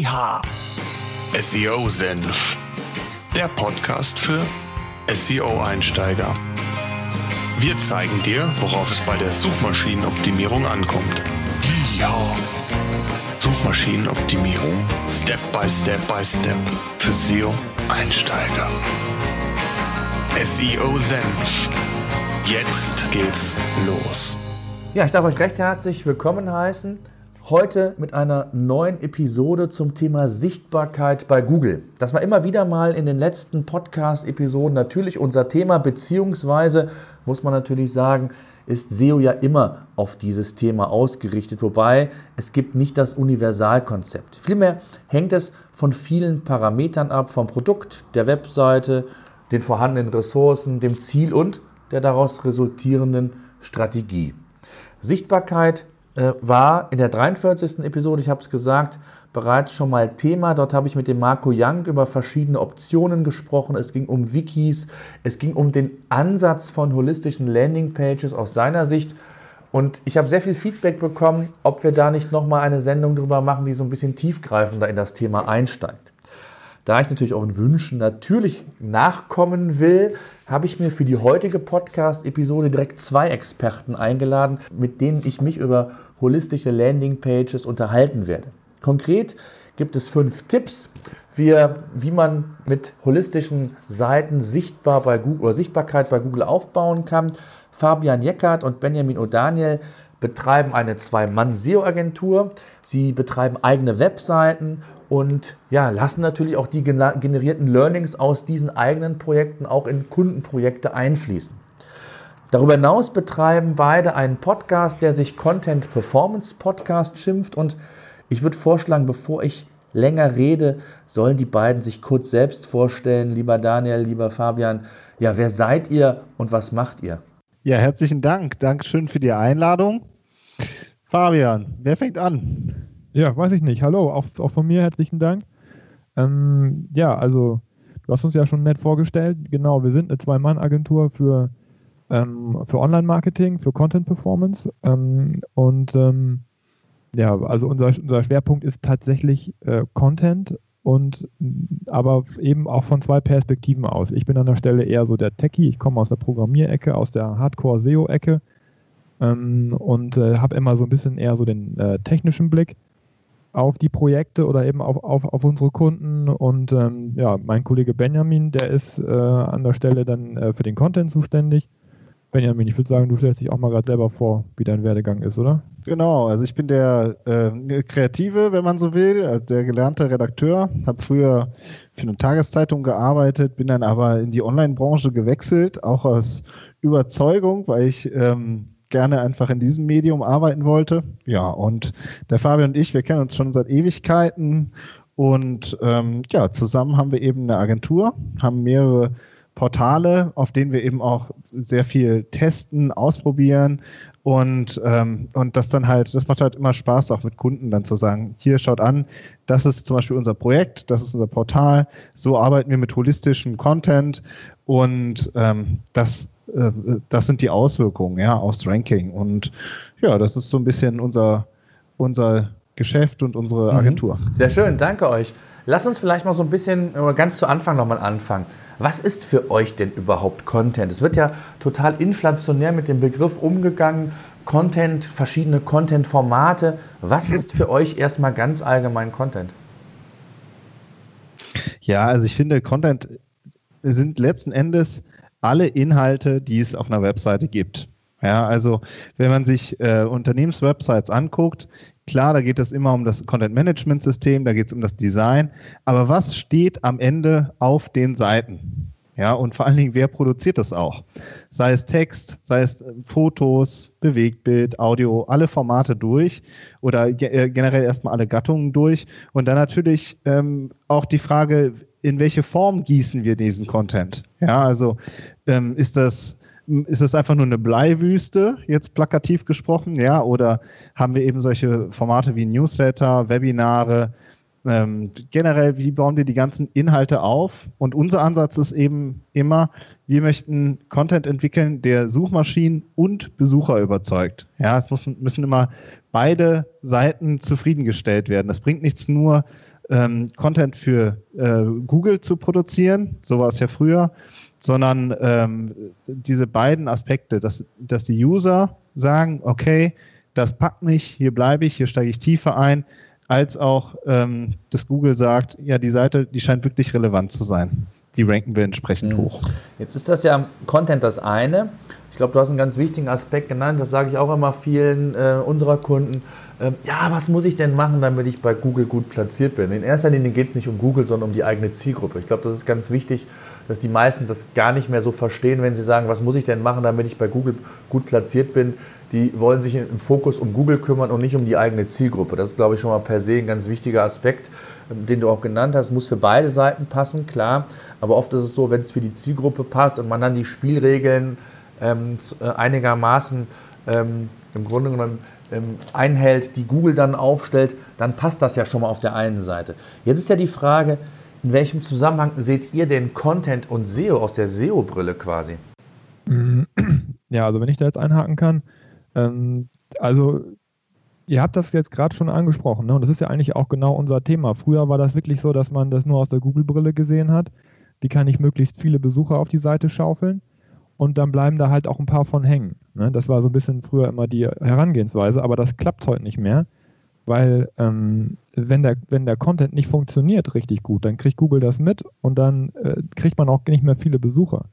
Yeehaw! SEO Senf. Der Podcast für SEO-Einsteiger. Wir zeigen dir, worauf es bei der Suchmaschinenoptimierung ankommt. Yeehaw! Suchmaschinenoptimierung. Step by Step by Step. Für SEO-Einsteiger. SEO Senf. Jetzt geht's los. Ja, ich darf euch recht herzlich willkommen heißen. Heute mit einer neuen Episode zum Thema Sichtbarkeit bei Google. Das war immer wieder mal in den letzten Podcast-Episoden natürlich unser Thema, beziehungsweise muss man natürlich sagen, ist SEO ja immer auf dieses Thema ausgerichtet, wobei es gibt nicht das Universalkonzept. Vielmehr hängt es von vielen Parametern ab, vom Produkt, der Webseite, den vorhandenen Ressourcen, dem Ziel und der daraus resultierenden Strategie. Sichtbarkeit äh, war in der 43. Episode, ich habe es gesagt, bereits schon mal Thema. Dort habe ich mit dem Marco Young über verschiedene Optionen gesprochen. Es ging um Wikis, es ging um den Ansatz von holistischen Landingpages aus seiner Sicht. Und ich habe sehr viel Feedback bekommen, ob wir da nicht nochmal eine Sendung drüber machen, die so ein bisschen tiefgreifender in das Thema einsteigt. Da ich natürlich euren Wünschen natürlich nachkommen will, habe ich mir für die heutige Podcast-Episode direkt zwei Experten eingeladen, mit denen ich mich über holistische Landingpages unterhalten werde. Konkret gibt es fünf Tipps, wie, wie man mit holistischen Seiten sichtbar bei Google, oder Sichtbarkeit bei Google aufbauen kann. Fabian Jeckert und Benjamin O'Daniel betreiben eine Zwei-Mann-SEO-Agentur. Sie betreiben eigene Webseiten und ja, lassen natürlich auch die generierten Learnings aus diesen eigenen Projekten auch in Kundenprojekte einfließen. Darüber hinaus betreiben beide einen Podcast, der sich Content Performance Podcast schimpft und ich würde vorschlagen, bevor ich länger rede, sollen die beiden sich kurz selbst vorstellen. Lieber Daniel, lieber Fabian, ja, wer seid ihr und was macht ihr? Ja, herzlichen Dank. Dankeschön für die Einladung. Fabian, wer fängt an? Ja, weiß ich nicht. Hallo, auch, auch von mir herzlichen Dank. Ähm, ja, also du hast uns ja schon nett vorgestellt. Genau, wir sind eine Zwei-Mann-Agentur für, ähm, für Online-Marketing, für Content-Performance. Ähm, und ähm, ja, also unser, unser Schwerpunkt ist tatsächlich äh, Content und aber eben auch von zwei Perspektiven aus. Ich bin an der Stelle eher so der Techie, ich komme aus der Programmierecke, aus der Hardcore-SEO-Ecke ähm, und äh, habe immer so ein bisschen eher so den äh, technischen Blick auf die Projekte oder eben auf, auf, auf unsere Kunden. Und ähm, ja, mein Kollege Benjamin, der ist äh, an der Stelle dann äh, für den Content zuständig. Benjamin, ich würde sagen, du stellst dich auch mal gerade selber vor, wie dein Werdegang ist, oder? Genau, also ich bin der äh, Kreative, wenn man so will, also der gelernte Redakteur, habe früher für eine Tageszeitung gearbeitet, bin dann aber in die Online-Branche gewechselt, auch aus Überzeugung, weil ich ähm, gerne einfach in diesem Medium arbeiten wollte. Ja, und der Fabian und ich, wir kennen uns schon seit Ewigkeiten. Und ähm, ja, zusammen haben wir eben eine Agentur, haben mehrere Portale, auf denen wir eben auch sehr viel testen, ausprobieren. Und, ähm, und das dann halt, das macht halt immer Spaß, auch mit Kunden dann zu sagen, hier schaut an, das ist zum Beispiel unser Projekt, das ist unser Portal, so arbeiten wir mit holistischem Content. Und ähm, das äh, das sind die Auswirkungen ja, aufs Ranking. Und ja, das ist so ein bisschen unser, unser Geschäft und unsere mhm. Agentur. Sehr schön, danke euch. Lass uns vielleicht mal so ein bisschen ganz zu Anfang nochmal anfangen. Was ist für euch denn überhaupt Content? Es wird ja total inflationär mit dem Begriff umgegangen. Content, verschiedene Content-Formate. Was ist für euch erstmal ganz allgemein Content? Ja, also ich finde, Content sind letzten Endes alle Inhalte, die es auf einer Webseite gibt. Ja, also wenn man sich äh, Unternehmenswebsites anguckt, klar, da geht es immer um das Content Management System, da geht es um das Design, aber was steht am Ende auf den Seiten? Ja, und vor allen Dingen, wer produziert das auch? Sei es Text, sei es äh, Fotos, Bewegtbild, Audio, alle Formate durch oder äh, generell erstmal alle Gattungen durch. Und dann natürlich ähm, auch die Frage, in welche Form gießen wir diesen Content? Ja, also ähm, ist das ist das einfach nur eine Bleiwüste, jetzt plakativ gesprochen, ja, oder haben wir eben solche Formate wie Newsletter, Webinare, ähm, generell, wie bauen wir die ganzen Inhalte auf? Und unser Ansatz ist eben immer, wir möchten Content entwickeln, der Suchmaschinen und Besucher überzeugt. Ja, es müssen, müssen immer beide Seiten zufriedengestellt werden. Das bringt nichts nur, ähm, Content für äh, Google zu produzieren, so war es ja früher, sondern ähm, diese beiden Aspekte, dass, dass die User sagen, okay, das packt mich, hier bleibe ich, hier steige ich tiefer ein, als auch, ähm, dass Google sagt, ja, die Seite, die scheint wirklich relevant zu sein. Die ranken wir entsprechend mhm. hoch. Jetzt ist das ja Content das eine. Ich glaube, du hast einen ganz wichtigen Aspekt genannt, das sage ich auch immer vielen äh, unserer Kunden. Ähm, ja, was muss ich denn machen, damit ich bei Google gut platziert bin? In erster Linie geht es nicht um Google, sondern um die eigene Zielgruppe. Ich glaube, das ist ganz wichtig, dass die meisten das gar nicht mehr so verstehen, wenn sie sagen, was muss ich denn machen, damit ich bei Google gut platziert bin die wollen sich im Fokus um Google kümmern und nicht um die eigene Zielgruppe. Das ist, glaube ich, schon mal per se ein ganz wichtiger Aspekt, ähm, den du auch genannt hast. Muss für beide Seiten passen, klar. Aber oft ist es so, wenn es für die Zielgruppe passt und man dann die Spielregeln ähm, äh, einigermaßen ähm, im Grunde genommen ähm, einhält, die Google dann aufstellt, dann passt das ja schon mal auf der einen Seite. Jetzt ist ja die Frage, in welchem Zusammenhang seht ihr den Content und SEO aus der SEO-Brille quasi? Ja, also wenn ich da jetzt einhaken kann, ähm, also ihr habt das jetzt gerade schon angesprochen, ne? und das ist ja eigentlich auch genau unser Thema. Früher war das wirklich so, dass man das nur aus der Google-Brille gesehen hat. Wie kann ich möglichst viele Besucher auf die Seite schaufeln? Und dann bleiben da halt auch ein paar von hängen. Ne? Das war so ein bisschen früher immer die Herangehensweise, aber das klappt heute nicht mehr, weil ähm, wenn, der, wenn der Content nicht funktioniert richtig gut, dann kriegt Google das mit und dann äh, kriegt man auch nicht mehr viele Besucher.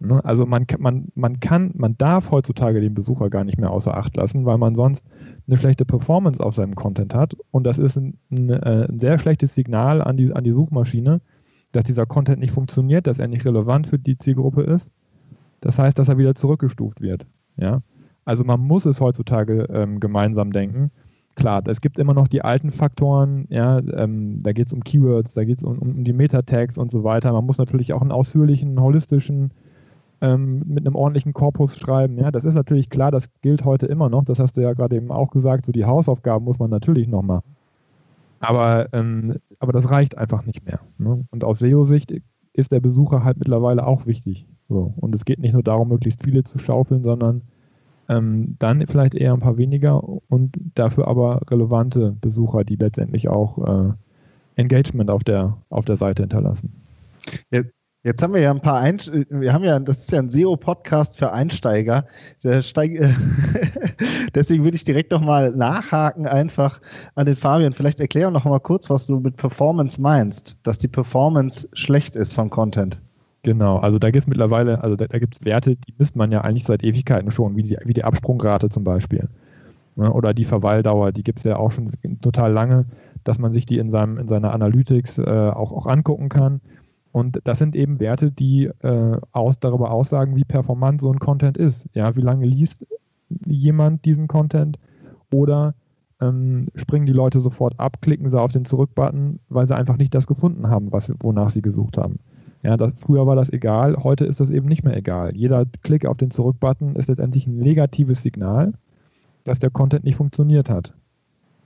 Ne? Also man, man, man kann, man darf heutzutage den Besucher gar nicht mehr außer Acht lassen, weil man sonst eine schlechte Performance auf seinem Content hat. Und das ist ein, ein, äh, ein sehr schlechtes Signal an die, an die Suchmaschine, dass dieser Content nicht funktioniert, dass er nicht relevant für die Zielgruppe ist. Das heißt, dass er wieder zurückgestuft wird. Ja? Also man muss es heutzutage ähm, gemeinsam denken. Klar, es gibt immer noch die alten Faktoren, ja, ähm, da geht es um Keywords, da geht es um, um die Meta-Tags und so weiter. Man muss natürlich auch einen ausführlichen, holistischen ähm, mit einem ordentlichen Korpus schreiben. Ja, das ist natürlich klar, das gilt heute immer noch. Das hast du ja gerade eben auch gesagt. So die Hausaufgaben muss man natürlich noch machen. Aber, ähm, aber das reicht einfach nicht mehr. Ne? Und aus SEO-Sicht ist der Besucher halt mittlerweile auch wichtig. So. Und es geht nicht nur darum, möglichst viele zu schaufeln, sondern ähm, dann vielleicht eher ein paar weniger und dafür aber relevante Besucher, die letztendlich auch äh, Engagement auf der, auf der Seite hinterlassen. Ja, Jetzt haben wir ja ein paar Einst wir haben ja, das ist ja ein SEO-Podcast für Einsteiger. Deswegen würde ich direkt nochmal nachhaken, einfach an den Fabian. Vielleicht erklären noch mal kurz, was du mit Performance meinst, dass die Performance schlecht ist von Content. Genau, also da gibt es mittlerweile, also da, da gibt es Werte, die misst man ja eigentlich seit Ewigkeiten schon, wie die, wie die Absprungrate zum Beispiel. Ne? Oder die Verweildauer, die gibt es ja auch schon total lange, dass man sich die in, seinem, in seiner Analytics äh, auch, auch angucken kann und das sind eben Werte, die äh, aus, darüber aussagen, wie performant so ein Content ist. Ja, wie lange liest jemand diesen Content oder ähm, springen die Leute sofort ab, klicken sie auf den Zurück-Button, weil sie einfach nicht das gefunden haben, was, wonach sie gesucht haben. Ja, das, früher war das egal, heute ist das eben nicht mehr egal. Jeder Klick auf den Zurück-Button ist letztendlich ein negatives Signal, dass der Content nicht funktioniert hat.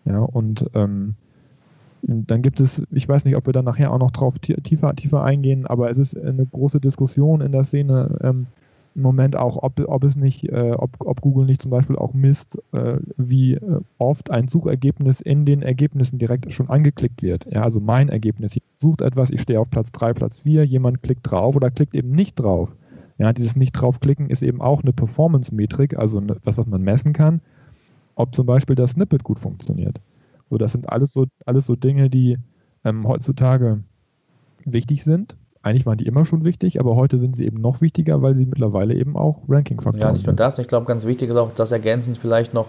Ja, und ähm, dann gibt es, ich weiß nicht, ob wir dann nachher auch noch drauf tiefer, tiefer eingehen, aber es ist eine große Diskussion in der Szene ähm, im Moment auch, ob, ob es nicht, äh, ob, ob Google nicht zum Beispiel auch misst, äh, wie äh, oft ein Suchergebnis in den Ergebnissen direkt schon angeklickt wird. Ja, also mein Ergebnis. Ich sucht etwas, ich stehe auf Platz 3, Platz 4, jemand klickt drauf oder klickt eben nicht drauf. Ja, dieses nicht draufklicken ist eben auch eine Performance-Metrik, also etwas, was man messen kann, ob zum Beispiel das Snippet gut funktioniert. So, das sind alles so, alles so Dinge, die ähm, heutzutage wichtig sind. Eigentlich waren die immer schon wichtig, aber heute sind sie eben noch wichtiger, weil sie mittlerweile eben auch Ranking-Faktoren sind. Ja, nicht nur das. Ich glaube, ganz wichtig ist auch das ergänzend vielleicht noch,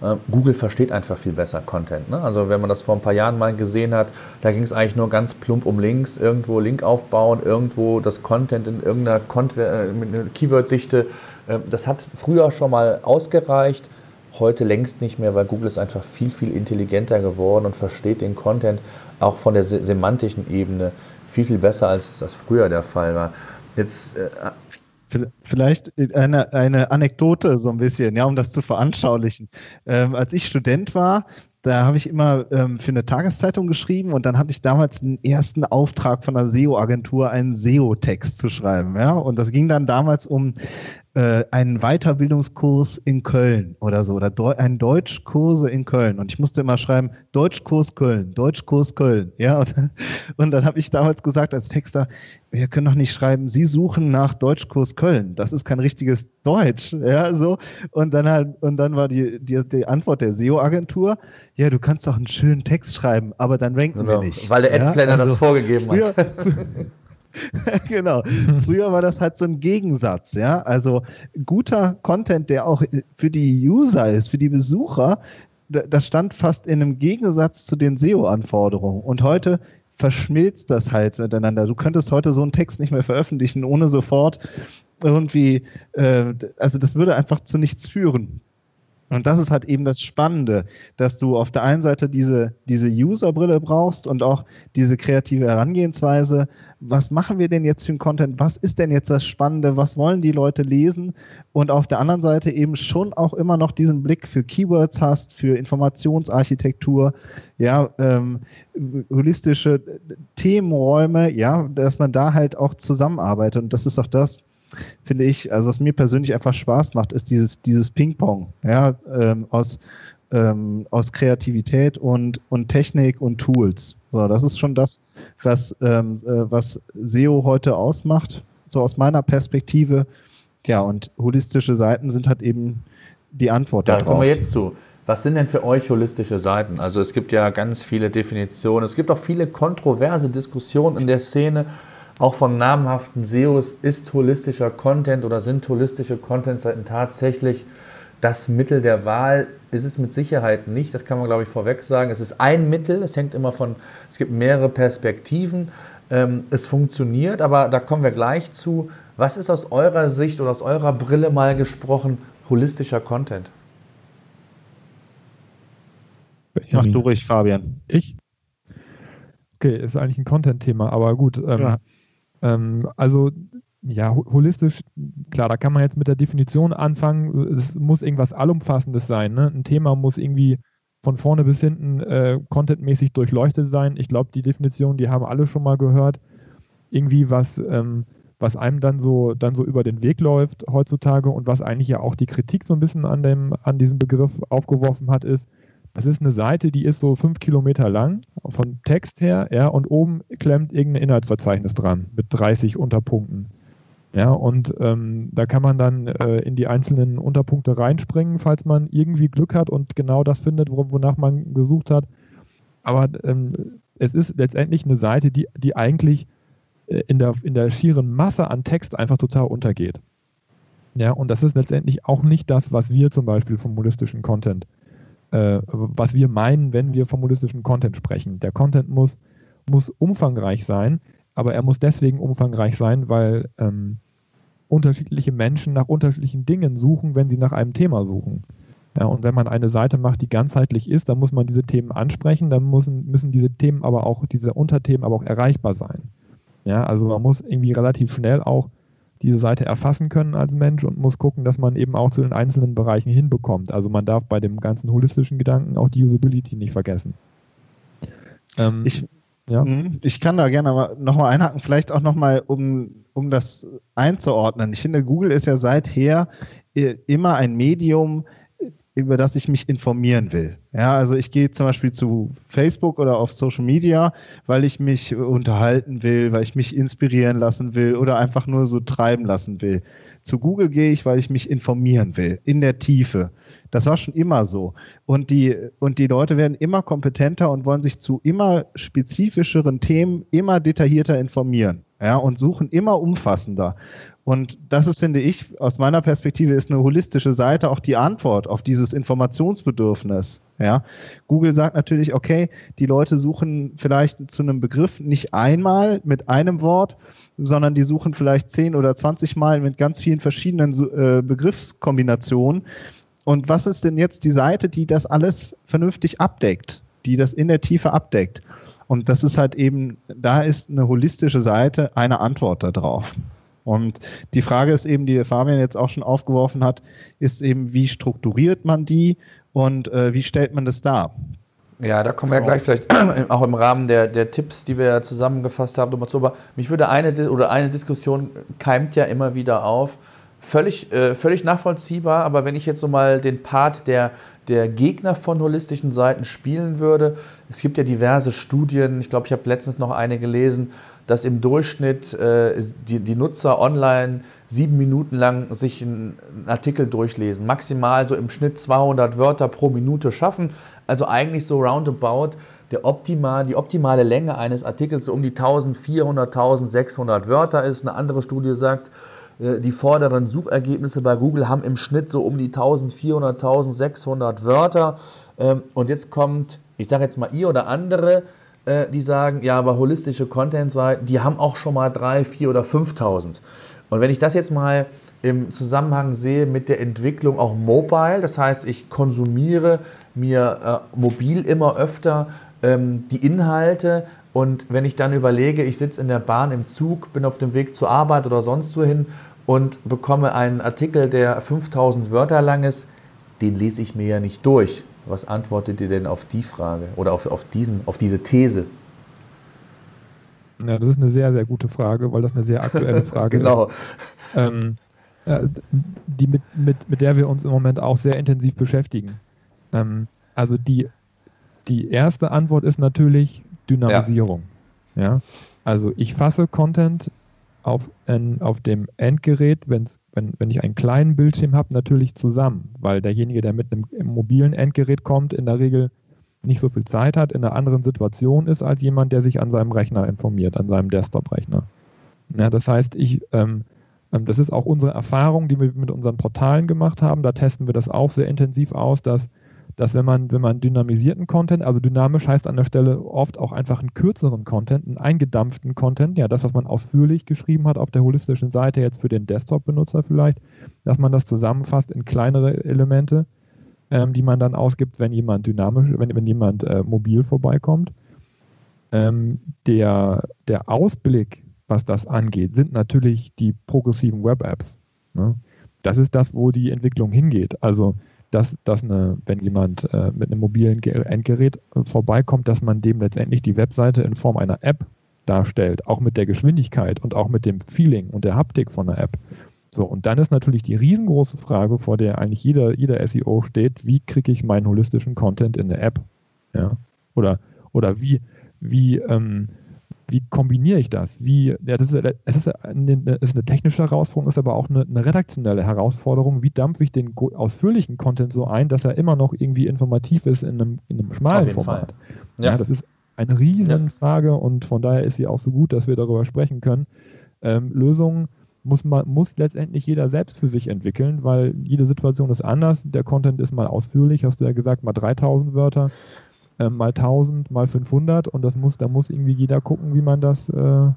äh, Google versteht einfach viel besser Content. Ne? Also wenn man das vor ein paar Jahren mal gesehen hat, da ging es eigentlich nur ganz plump um Links, irgendwo Link aufbauen, irgendwo das Content in irgendeiner äh, Keyword-Dichte. Äh, das hat früher schon mal ausgereicht. Heute längst nicht mehr, weil Google ist einfach viel, viel intelligenter geworden und versteht den Content auch von der semantischen Ebene viel, viel besser, als das früher der Fall war. Jetzt. Äh, Vielleicht eine, eine Anekdote so ein bisschen, ja, um das zu veranschaulichen. Ähm, als ich Student war, da habe ich immer ähm, für eine Tageszeitung geschrieben und dann hatte ich damals den ersten Auftrag von einer SEO-Agentur, einen SEO-Text zu schreiben. Ja? Und das ging dann damals um äh, einen Weiterbildungskurs in Köln oder so, oder Deu einen Deutschkurse in Köln. Und ich musste immer schreiben, Deutschkurs Köln, Deutschkurs Köln. Ja, und, und dann habe ich damals gesagt als Texter, wir können doch nicht schreiben, Sie suchen nach Deutschkurs Köln. Das ist kein richtiges Deutsch. Ja, so. Und dann halt, und dann war die, die, die Antwort der SEO-Agentur, ja, du kannst doch einen schönen Text schreiben, aber dann ranken genau, wir nicht. Weil der Adplanner ja, also, das vorgegeben hat. genau. Früher war das halt so ein Gegensatz, ja. Also guter Content, der auch für die User ist, für die Besucher, das stand fast in einem Gegensatz zu den SEO-Anforderungen. Und heute verschmilzt das halt miteinander. Du könntest heute so einen Text nicht mehr veröffentlichen, ohne sofort irgendwie, äh, also das würde einfach zu nichts führen. Und das ist halt eben das Spannende, dass du auf der einen Seite diese, diese User-Brille brauchst und auch diese kreative Herangehensweise. Was machen wir denn jetzt für einen Content? Was ist denn jetzt das Spannende? Was wollen die Leute lesen? Und auf der anderen Seite eben schon auch immer noch diesen Blick für Keywords hast, für Informationsarchitektur, ja, ähm, holistische Themenräume, ja, dass man da halt auch zusammenarbeitet. Und das ist auch das, finde ich, also was mir persönlich einfach Spaß macht, ist dieses, dieses Ping-Pong, ja, ähm, aus, ähm, aus Kreativität und, und Technik und Tools. So, das ist schon das, was, ähm, äh, was SEO heute ausmacht, so aus meiner Perspektive. Ja, und holistische Seiten sind halt eben die Antwort da darauf. Da kommen wir jetzt zu. Was sind denn für euch holistische Seiten? Also es gibt ja ganz viele Definitionen. Es gibt auch viele kontroverse Diskussionen in der Szene auch von namhaften SEOs ist holistischer Content oder sind holistische Content-Seiten tatsächlich das Mittel der Wahl? Ist es mit Sicherheit nicht, das kann man glaube ich vorweg sagen. Es ist ein Mittel, es hängt immer von, es gibt mehrere Perspektiven. Ähm, es funktioniert, aber da kommen wir gleich zu. Was ist aus eurer Sicht oder aus eurer Brille mal gesprochen holistischer Content? Mach du ruhig, Fabian. Ich? Okay, ist eigentlich ein Content-Thema, aber gut. Ähm, ja. Ähm, also ja, holistisch, klar, da kann man jetzt mit der Definition anfangen. Es muss irgendwas Allumfassendes sein. Ne? Ein Thema muss irgendwie von vorne bis hinten äh, contentmäßig durchleuchtet sein. Ich glaube, die Definition, die haben alle schon mal gehört. Irgendwie was, ähm, was einem dann so, dann so über den Weg läuft heutzutage und was eigentlich ja auch die Kritik so ein bisschen an, dem, an diesem Begriff aufgeworfen hat, ist, das ist eine Seite, die ist so fünf Kilometer lang, von Text her, ja, und oben klemmt irgendein Inhaltsverzeichnis dran mit 30 Unterpunkten. Ja, und ähm, da kann man dann äh, in die einzelnen Unterpunkte reinspringen, falls man irgendwie Glück hat und genau das findet, wonach man gesucht hat. Aber ähm, es ist letztendlich eine Seite, die, die eigentlich äh, in, der, in der schieren Masse an Text einfach total untergeht. Ja, und das ist letztendlich auch nicht das, was wir zum Beispiel vom monolithischen Content äh, was wir meinen, wenn wir vom holistischen Content sprechen. Der Content muss, muss umfangreich sein, aber er muss deswegen umfangreich sein, weil ähm, unterschiedliche Menschen nach unterschiedlichen Dingen suchen, wenn sie nach einem Thema suchen. Ja, und wenn man eine Seite macht, die ganzheitlich ist, dann muss man diese Themen ansprechen, dann müssen, müssen diese Themen aber auch, diese Unterthemen aber auch erreichbar sein. Ja, also man muss irgendwie relativ schnell auch diese Seite erfassen können als Mensch und muss gucken, dass man eben auch zu den einzelnen Bereichen hinbekommt. Also man darf bei dem ganzen holistischen Gedanken auch die Usability nicht vergessen. Ähm, ich, ja. Mhm. ich kann da gerne nochmal einhaken, vielleicht auch nochmal, um, um das einzuordnen. Ich finde, Google ist ja seither immer ein Medium, über das ich mich informieren will. Ja, also ich gehe zum Beispiel zu Facebook oder auf Social Media, weil ich mich unterhalten will, weil ich mich inspirieren lassen will oder einfach nur so treiben lassen will. Zu Google gehe ich, weil ich mich informieren will, in der Tiefe. Das war schon immer so. Und die, und die Leute werden immer kompetenter und wollen sich zu immer spezifischeren Themen immer detaillierter informieren. Ja, und suchen immer umfassender. Und das ist, finde ich, aus meiner Perspektive ist eine holistische Seite auch die Antwort auf dieses Informationsbedürfnis. Ja, Google sagt natürlich, okay, die Leute suchen vielleicht zu einem Begriff nicht einmal mit einem Wort, sondern die suchen vielleicht zehn oder zwanzig Mal mit ganz vielen verschiedenen äh, Begriffskombinationen. Und was ist denn jetzt die Seite, die das alles vernünftig abdeckt, die das in der Tiefe abdeckt? Und das ist halt eben, da ist eine holistische Seite eine Antwort darauf. Und die Frage ist eben, die Fabian jetzt auch schon aufgeworfen hat, ist eben, wie strukturiert man die und äh, wie stellt man das dar? Ja, da kommen wir ja gleich vielleicht auch im Rahmen der, der Tipps, die wir zusammengefasst haben, nochmal zu. Aber mich würde eine oder eine Diskussion keimt ja immer wieder auf. Völlig, äh, völlig nachvollziehbar, aber wenn ich jetzt so mal den Part der, der Gegner von holistischen Seiten spielen würde, es gibt ja diverse Studien, ich glaube, ich habe letztens noch eine gelesen, dass im Durchschnitt äh, die, die Nutzer online sieben Minuten lang sich einen Artikel durchlesen. Maximal so im Schnitt 200 Wörter pro Minute schaffen. Also eigentlich so roundabout der optimal, die optimale Länge eines Artikels so um die 1400, 1600 Wörter ist. Eine andere Studie sagt, äh, die vorderen Suchergebnisse bei Google haben im Schnitt so um die 1400, 1600 Wörter. Ähm, und jetzt kommt, ich sage jetzt mal ihr oder andere, äh, die sagen, ja, aber holistische Content-Seiten, die haben auch schon mal 3, 4 oder 5000. Und wenn ich das jetzt mal im Zusammenhang sehe mit der Entwicklung auch mobile, das heißt, ich konsumiere mir äh, mobil immer öfter ähm, die Inhalte und wenn ich dann überlege, ich sitze in der Bahn im Zug, bin auf dem Weg zur Arbeit oder sonst wohin und bekomme einen Artikel, der 5000 Wörter lang ist, den lese ich mir ja nicht durch. Was antwortet ihr denn auf die Frage oder auf, auf, diesen, auf diese These? Ja, das ist eine sehr, sehr gute Frage, weil das eine sehr aktuelle Frage genau. ist. Ähm, äh, die mit, mit, mit der wir uns im Moment auch sehr intensiv beschäftigen. Ähm, also die, die erste Antwort ist natürlich Dynamisierung. Ja. ja? Also ich fasse Content auf, in, auf dem Endgerät, wenn's, wenn, wenn ich einen kleinen Bildschirm habe, natürlich zusammen, weil derjenige, der mit einem mobilen Endgerät kommt, in der Regel nicht so viel Zeit hat, in einer anderen Situation ist als jemand, der sich an seinem Rechner informiert, an seinem Desktop-Rechner. Ja, das heißt, ich, ähm, ähm, das ist auch unsere Erfahrung, die wir mit unseren Portalen gemacht haben. Da testen wir das auch sehr intensiv aus, dass, dass wenn man, wenn man dynamisierten Content, also dynamisch heißt an der Stelle oft auch einfach einen kürzeren Content, einen eingedampften Content, ja, das, was man ausführlich geschrieben hat auf der holistischen Seite, jetzt für den Desktop-Benutzer vielleicht, dass man das zusammenfasst in kleinere Elemente ähm, die man dann ausgibt, wenn jemand dynamisch, wenn, wenn jemand äh, mobil vorbeikommt. Ähm, der, der Ausblick, was das angeht, sind natürlich die progressiven Web-Apps. Ne? Das ist das, wo die Entwicklung hingeht. Also, dass, dass eine, wenn jemand äh, mit einem mobilen Endgerät äh, vorbeikommt, dass man dem letztendlich die Webseite in Form einer App darstellt, auch mit der Geschwindigkeit und auch mit dem Feeling und der Haptik von der App. So, und dann ist natürlich die riesengroße Frage, vor der eigentlich jeder, jeder SEO steht, wie kriege ich meinen holistischen Content in der App? Ja? Oder, oder wie, wie, ähm, wie kombiniere ich das? Wie, ja, das ist, es ist eine, ist eine technische Herausforderung, ist aber auch eine, eine, redaktionelle Herausforderung. Wie dampfe ich den ausführlichen Content so ein, dass er immer noch irgendwie informativ ist in einem, in einem schmalen Format? Ja. ja. das ist eine Riesenfrage ja. und von daher ist sie auch so gut, dass wir darüber sprechen können. Ähm, Lösungen muss, man, muss letztendlich jeder selbst für sich entwickeln, weil jede Situation ist anders. Der Content ist mal ausführlich, hast du ja gesagt, mal 3000 Wörter, mal 1000, mal 500 und das muss, da muss irgendwie jeder gucken, wie man das äh,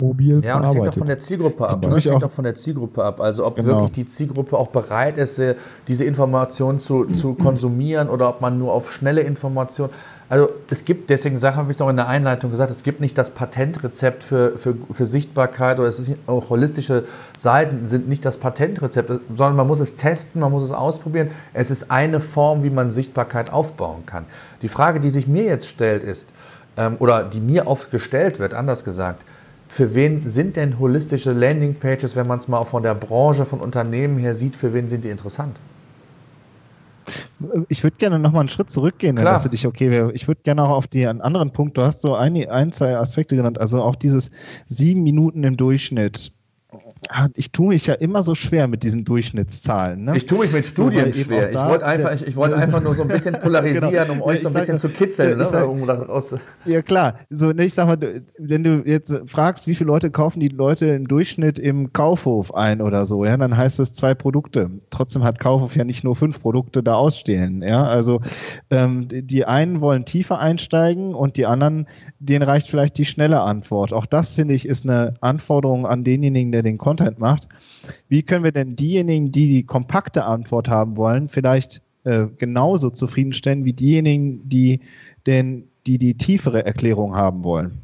mobil Ja, und das hängt auch von der Zielgruppe ab. Das hängt auch von der Zielgruppe ab. Also ob genau. wirklich die Zielgruppe auch bereit ist, äh, diese Informationen zu, zu konsumieren oder ob man nur auf schnelle Informationen. Also es gibt, deswegen habe ich es auch in der Einleitung gesagt, es gibt nicht das Patentrezept für, für, für Sichtbarkeit oder es ist auch holistische Seiten sind nicht das Patentrezept, sondern man muss es testen, man muss es ausprobieren. Es ist eine Form, wie man Sichtbarkeit aufbauen kann. Die Frage, die sich mir jetzt stellt, ist, ähm, oder die mir oft gestellt wird, anders gesagt, für wen sind denn holistische Landingpages, wenn man es mal von der Branche, von Unternehmen her sieht, für wen sind die interessant? Ich würde gerne noch mal einen Schritt zurückgehen, Klar. wenn das für dich okay wäre. Ich würde gerne auch auf die einen anderen Punkt, du hast so ein, ein, zwei Aspekte genannt, also auch dieses sieben Minuten im Durchschnitt ich tue mich ja immer so schwer mit diesen Durchschnittszahlen. Ne? Ich tue mich mit Studien so, schwer. Ich wollte einfach, ich, ich wollte einfach nur so ein bisschen polarisieren, genau. um euch so ein bisschen zu kitzeln. Ne? Sag, ja klar. So, ne, ich sag mal, wenn du jetzt fragst, wie viele Leute kaufen die Leute im Durchschnitt im Kaufhof ein oder so, ja, dann heißt das zwei Produkte. Trotzdem hat Kaufhof ja nicht nur fünf Produkte da ausstehen. Ja, also ähm, die einen wollen tiefer einsteigen und die anderen, denen reicht vielleicht die schnelle Antwort. Auch das finde ich ist eine Anforderung an denjenigen, der den Content macht. Wie können wir denn diejenigen, die die kompakte Antwort haben wollen, vielleicht äh, genauso zufriedenstellen wie diejenigen, die den, die die tiefere Erklärung haben wollen?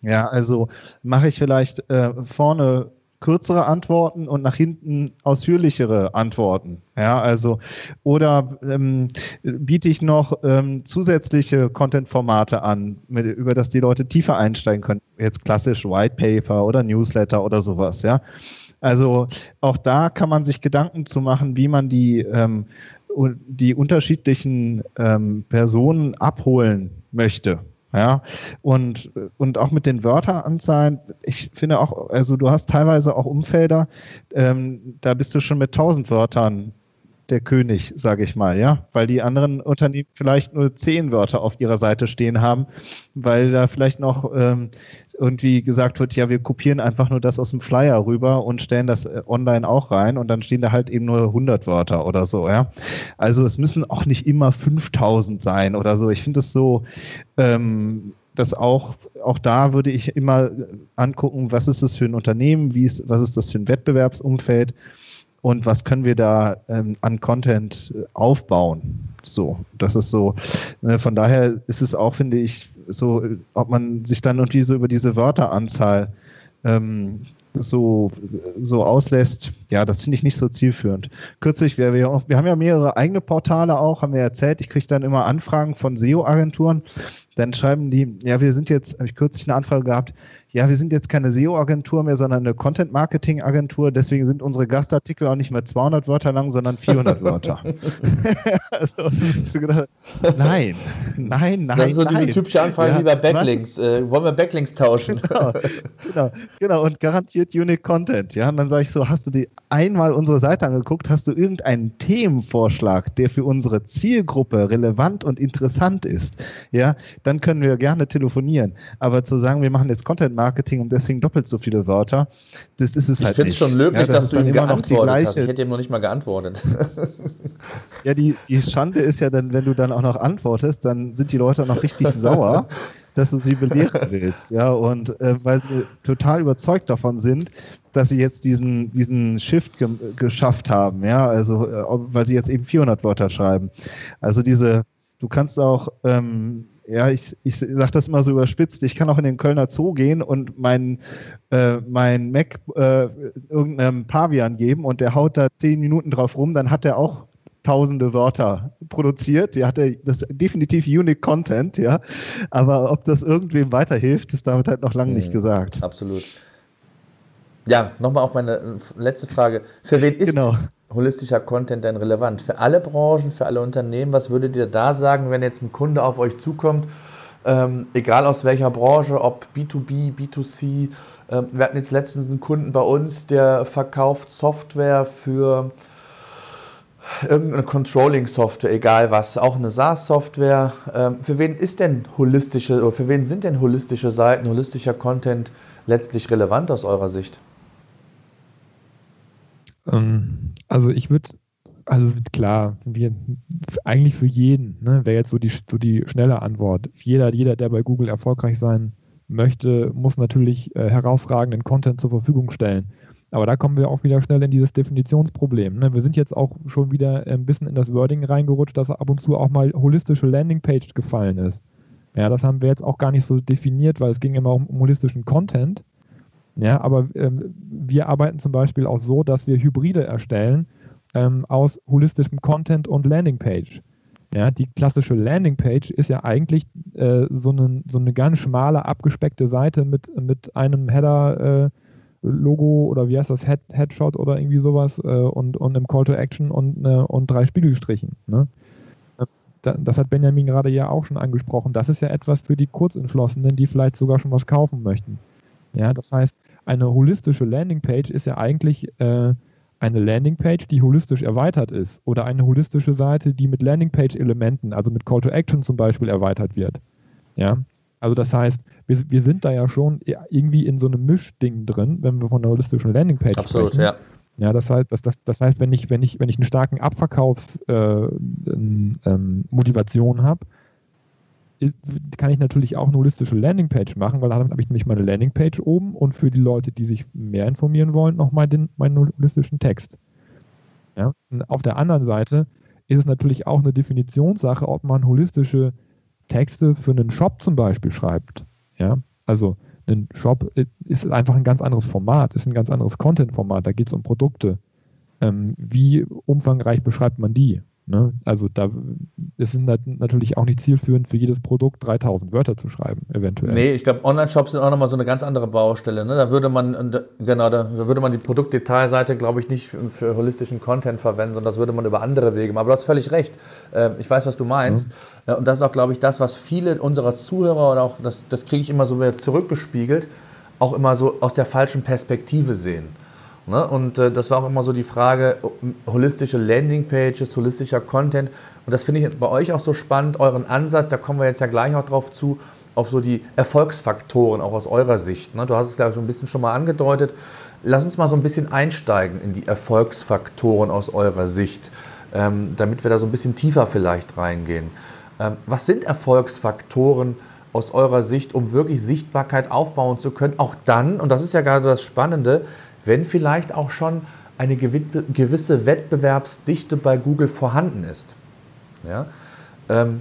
Ja, also mache ich vielleicht äh, vorne kürzere Antworten und nach hinten ausführlichere Antworten. Ja, also oder ähm, biete ich noch ähm, zusätzliche Content-Formate an, mit, über das die Leute tiefer einsteigen können. Jetzt klassisch White Paper oder Newsletter oder sowas. Ja, also auch da kann man sich Gedanken zu machen, wie man die ähm, die unterschiedlichen ähm, Personen abholen möchte. Ja, und, und auch mit den Wörteranzahlen, ich finde auch, also du hast teilweise auch Umfelder, ähm, da bist du schon mit 1000 Wörtern der König, sage ich mal, ja, weil die anderen Unternehmen vielleicht nur zehn Wörter auf ihrer Seite stehen haben, weil da vielleicht noch ähm, irgendwie gesagt wird, ja, wir kopieren einfach nur das aus dem Flyer rüber und stellen das äh, online auch rein und dann stehen da halt eben nur 100 Wörter oder so, ja. Also es müssen auch nicht immer 5000 sein oder so. Ich finde es so, ähm, dass auch, auch da würde ich immer angucken, was ist das für ein Unternehmen, wie ist, was ist das für ein Wettbewerbsumfeld und was können wir da ähm, an Content äh, aufbauen. So, das ist so. Ne, von daher ist es auch, finde ich, so, ob man sich dann irgendwie so über diese Wörteranzahl ähm, so, so auslässt, ja, das finde ich nicht so zielführend. Kürzlich, wir, wir, wir haben ja mehrere eigene Portale auch, haben wir erzählt, ich kriege dann immer Anfragen von SEO-Agenturen, dann schreiben die, ja, wir sind jetzt, habe ich kürzlich eine Anfrage gehabt, ja, wir sind jetzt keine SEO-Agentur mehr, sondern eine Content-Marketing-Agentur. Deswegen sind unsere Gastartikel auch nicht mehr 200 Wörter lang, sondern 400 Wörter. also, ich so gedacht, nein, nein, nein. Das ist so nein. diese typische Anfrage ja, wie bei Backlinks. Äh, wollen wir Backlinks tauschen? Genau, genau, genau. Und garantiert Unique Content. Ja, und dann sage ich so, hast du dir einmal unsere Seite angeguckt? Hast du irgendeinen Themenvorschlag, der für unsere Zielgruppe relevant und interessant ist? Ja, dann können wir gerne telefonieren. Aber zu sagen, wir machen jetzt Content Marketing und deswegen doppelt so viele Wörter, das ist es ich halt nicht. Ich finde es schon löblich, ja, das dass du ihm geantwortet hast. Ich hätte ihm noch nicht mal geantwortet. ja, die, die Schande ist ja dann, wenn du dann auch noch antwortest, dann sind die Leute noch richtig sauer. dass du sie belehren willst, ja, und äh, weil sie total überzeugt davon sind, dass sie jetzt diesen, diesen Shift ge geschafft haben, ja, also äh, weil sie jetzt eben 400 Wörter schreiben. Also diese, du kannst auch ähm, ja, ich, ich sage das immer so überspitzt, ich kann auch in den Kölner Zoo gehen und mein, äh, mein Mac äh, irgendeinem Pavian geben und der haut da zehn Minuten drauf rum, dann hat er auch tausende Wörter produziert. Die hatte das definitiv unique Content, ja. Aber ob das irgendwem weiterhilft, ist damit halt noch lange hm, nicht gesagt. Absolut. Ja, nochmal auf meine letzte Frage. Für wen ist genau holistischer Content denn relevant? Für alle Branchen, für alle Unternehmen, was würdet ihr da sagen, wenn jetzt ein Kunde auf euch zukommt, ähm, egal aus welcher Branche, ob B2B, B2C? Ähm, wir hatten jetzt letztens einen Kunden bei uns, der verkauft Software für irgendeine Controlling-Software, egal was, auch eine SaaS-Software. Ähm, für wen ist denn holistische, oder für wen sind denn holistische Seiten, holistischer Content letztlich relevant aus eurer Sicht? Ähm, also ich würde, also klar, wir, eigentlich für jeden, ne, wäre jetzt so die, so die schnelle Antwort. Jeder, jeder, der bei Google erfolgreich sein möchte, muss natürlich äh, herausragenden Content zur Verfügung stellen. Aber da kommen wir auch wieder schnell in dieses Definitionsproblem. Ne? Wir sind jetzt auch schon wieder ein bisschen in das Wording reingerutscht, dass ab und zu auch mal holistische Landingpage gefallen ist. Ja, das haben wir jetzt auch gar nicht so definiert, weil es ging immer um, um holistischen Content. Ja, aber ähm, wir arbeiten zum Beispiel auch so, dass wir Hybride erstellen ähm, aus holistischem Content und Landingpage. Ja, die klassische Landingpage ist ja eigentlich äh, so, eine, so eine ganz schmale, abgespeckte Seite mit, mit einem Header, äh, Logo oder wie heißt das, Head, Headshot oder irgendwie sowas äh, und, und einem Call to Action und, äh, und drei Spiegelstrichen. Ne? das hat Benjamin gerade ja auch schon angesprochen. Das ist ja etwas für die Kurzentschlossenen, die vielleicht sogar schon was kaufen möchten. Ja, das heißt, eine holistische Landingpage ist ja eigentlich äh, eine Landingpage, die holistisch erweitert ist oder eine holistische Seite, die mit Landingpage-Elementen, also mit Call to Action zum Beispiel erweitert wird. Ja, also das heißt, wir, wir sind da ja schon irgendwie in so einem Mischding drin, wenn wir von einer holistischen Landingpage Absolut, sprechen. ja. Ja, das heißt, das, das, das heißt, wenn ich, wenn ich, wenn ich einen starken Abverkaufsmotivation äh, ähm, habe, kann ich natürlich auch eine holistische Landingpage machen, weil dann habe ich nämlich meine Landingpage oben und für die Leute, die sich mehr informieren wollen, nochmal den, meinen holistischen Text. Ja? auf der anderen Seite ist es natürlich auch eine Definitionssache, ob man holistische Texte für einen Shop zum Beispiel schreibt. Ja? Also Ein Shop ist einfach ein ganz anderes Format, ist ein ganz anderes Content-Format. Da geht es um Produkte. Ähm, wie umfangreich beschreibt man die? Ne? Also da ist es natürlich auch nicht zielführend für jedes Produkt 3000 Wörter zu schreiben, eventuell. Nee, ich glaube, Online-Shops sind auch nochmal so eine ganz andere Baustelle. Ne? Da würde man, genau, da würde man die Produktdetailseite, glaube ich, nicht für holistischen Content verwenden, sondern das würde man über andere Wege machen. Aber du hast völlig recht. Ähm, ich weiß, was du meinst. Mhm. Und das ist auch, glaube ich, das, was viele unserer Zuhörer oder auch, das, das kriege ich immer so wieder zurückgespiegelt, auch immer so aus der falschen Perspektive sehen. Ne? Und äh, das war auch immer so die Frage, holistische Landingpages, holistischer Content. Und das finde ich bei euch auch so spannend, euren Ansatz, da kommen wir jetzt ja gleich auch drauf zu, auf so die Erfolgsfaktoren, auch aus eurer Sicht. Ne? Du hast es ja schon ein bisschen schon mal angedeutet. Lass uns mal so ein bisschen einsteigen in die Erfolgsfaktoren aus eurer Sicht, ähm, damit wir da so ein bisschen tiefer vielleicht reingehen. Ähm, was sind Erfolgsfaktoren aus eurer Sicht, um wirklich Sichtbarkeit aufbauen zu können? Auch dann, und das ist ja gerade das Spannende, wenn vielleicht auch schon eine gewisse Wettbewerbsdichte bei Google vorhanden ist. Ja? Ähm,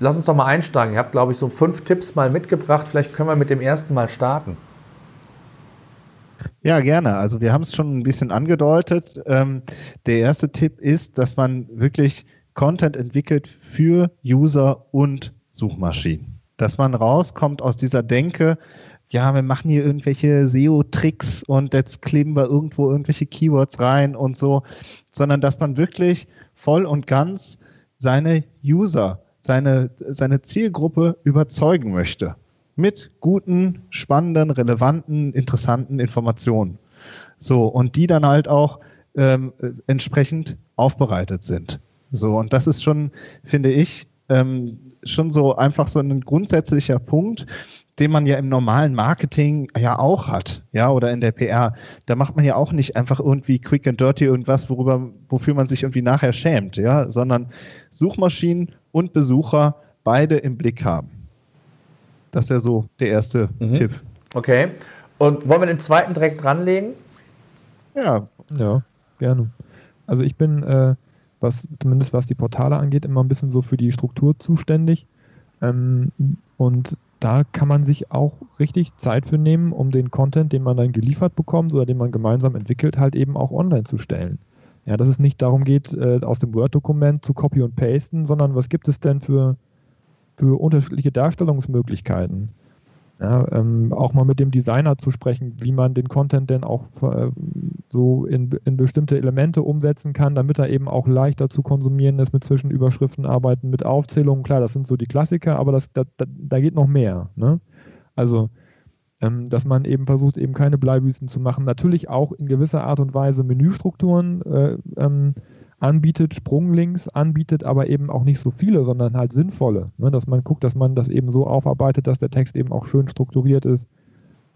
lass uns doch mal einsteigen. Ich habe, glaube ich, so fünf Tipps mal mitgebracht. Vielleicht können wir mit dem ersten mal starten. Ja, gerne. Also wir haben es schon ein bisschen angedeutet. Ähm, der erste Tipp ist, dass man wirklich Content entwickelt für User und Suchmaschinen. Dass man rauskommt aus dieser Denke, ja, wir machen hier irgendwelche SEO-Tricks und jetzt kleben wir irgendwo irgendwelche Keywords rein und so, sondern dass man wirklich voll und ganz seine User, seine, seine Zielgruppe überzeugen möchte. Mit guten, spannenden, relevanten, interessanten Informationen. So, und die dann halt auch ähm, entsprechend aufbereitet sind. So, und das ist schon, finde ich, ähm, schon so einfach so ein grundsätzlicher Punkt, den man ja im normalen Marketing ja auch hat, ja, oder in der PR. Da macht man ja auch nicht einfach irgendwie quick and dirty irgendwas, worüber, wofür man sich irgendwie nachher schämt, ja, sondern Suchmaschinen und Besucher beide im Blick haben. Das wäre so der erste mhm. Tipp. Okay. Und wollen wir den zweiten direkt dranlegen? Ja. Ja, gerne. Also ich bin, äh, was zumindest was die Portale angeht, immer ein bisschen so für die Struktur zuständig. Ähm, und da kann man sich auch richtig Zeit für nehmen, um den Content, den man dann geliefert bekommt oder den man gemeinsam entwickelt, halt eben auch online zu stellen. Ja, dass es nicht darum geht, äh, aus dem Word-Dokument zu copy und pasten, sondern was gibt es denn für, für unterschiedliche Darstellungsmöglichkeiten? Ja, ähm, auch mal mit dem Designer zu sprechen, wie man den Content denn auch äh, so in, in bestimmte Elemente umsetzen kann, damit er eben auch leichter zu konsumieren ist mit Zwischenüberschriften arbeiten, mit Aufzählungen. Klar, das sind so die Klassiker, aber das, da, da, da geht noch mehr. Ne? Also, ähm, dass man eben versucht, eben keine Bleibüßen zu machen. Natürlich auch in gewisser Art und Weise Menüstrukturen äh, ähm, anbietet, Sprunglinks anbietet, aber eben auch nicht so viele, sondern halt sinnvolle. Ne? Dass man guckt, dass man das eben so aufarbeitet, dass der Text eben auch schön strukturiert ist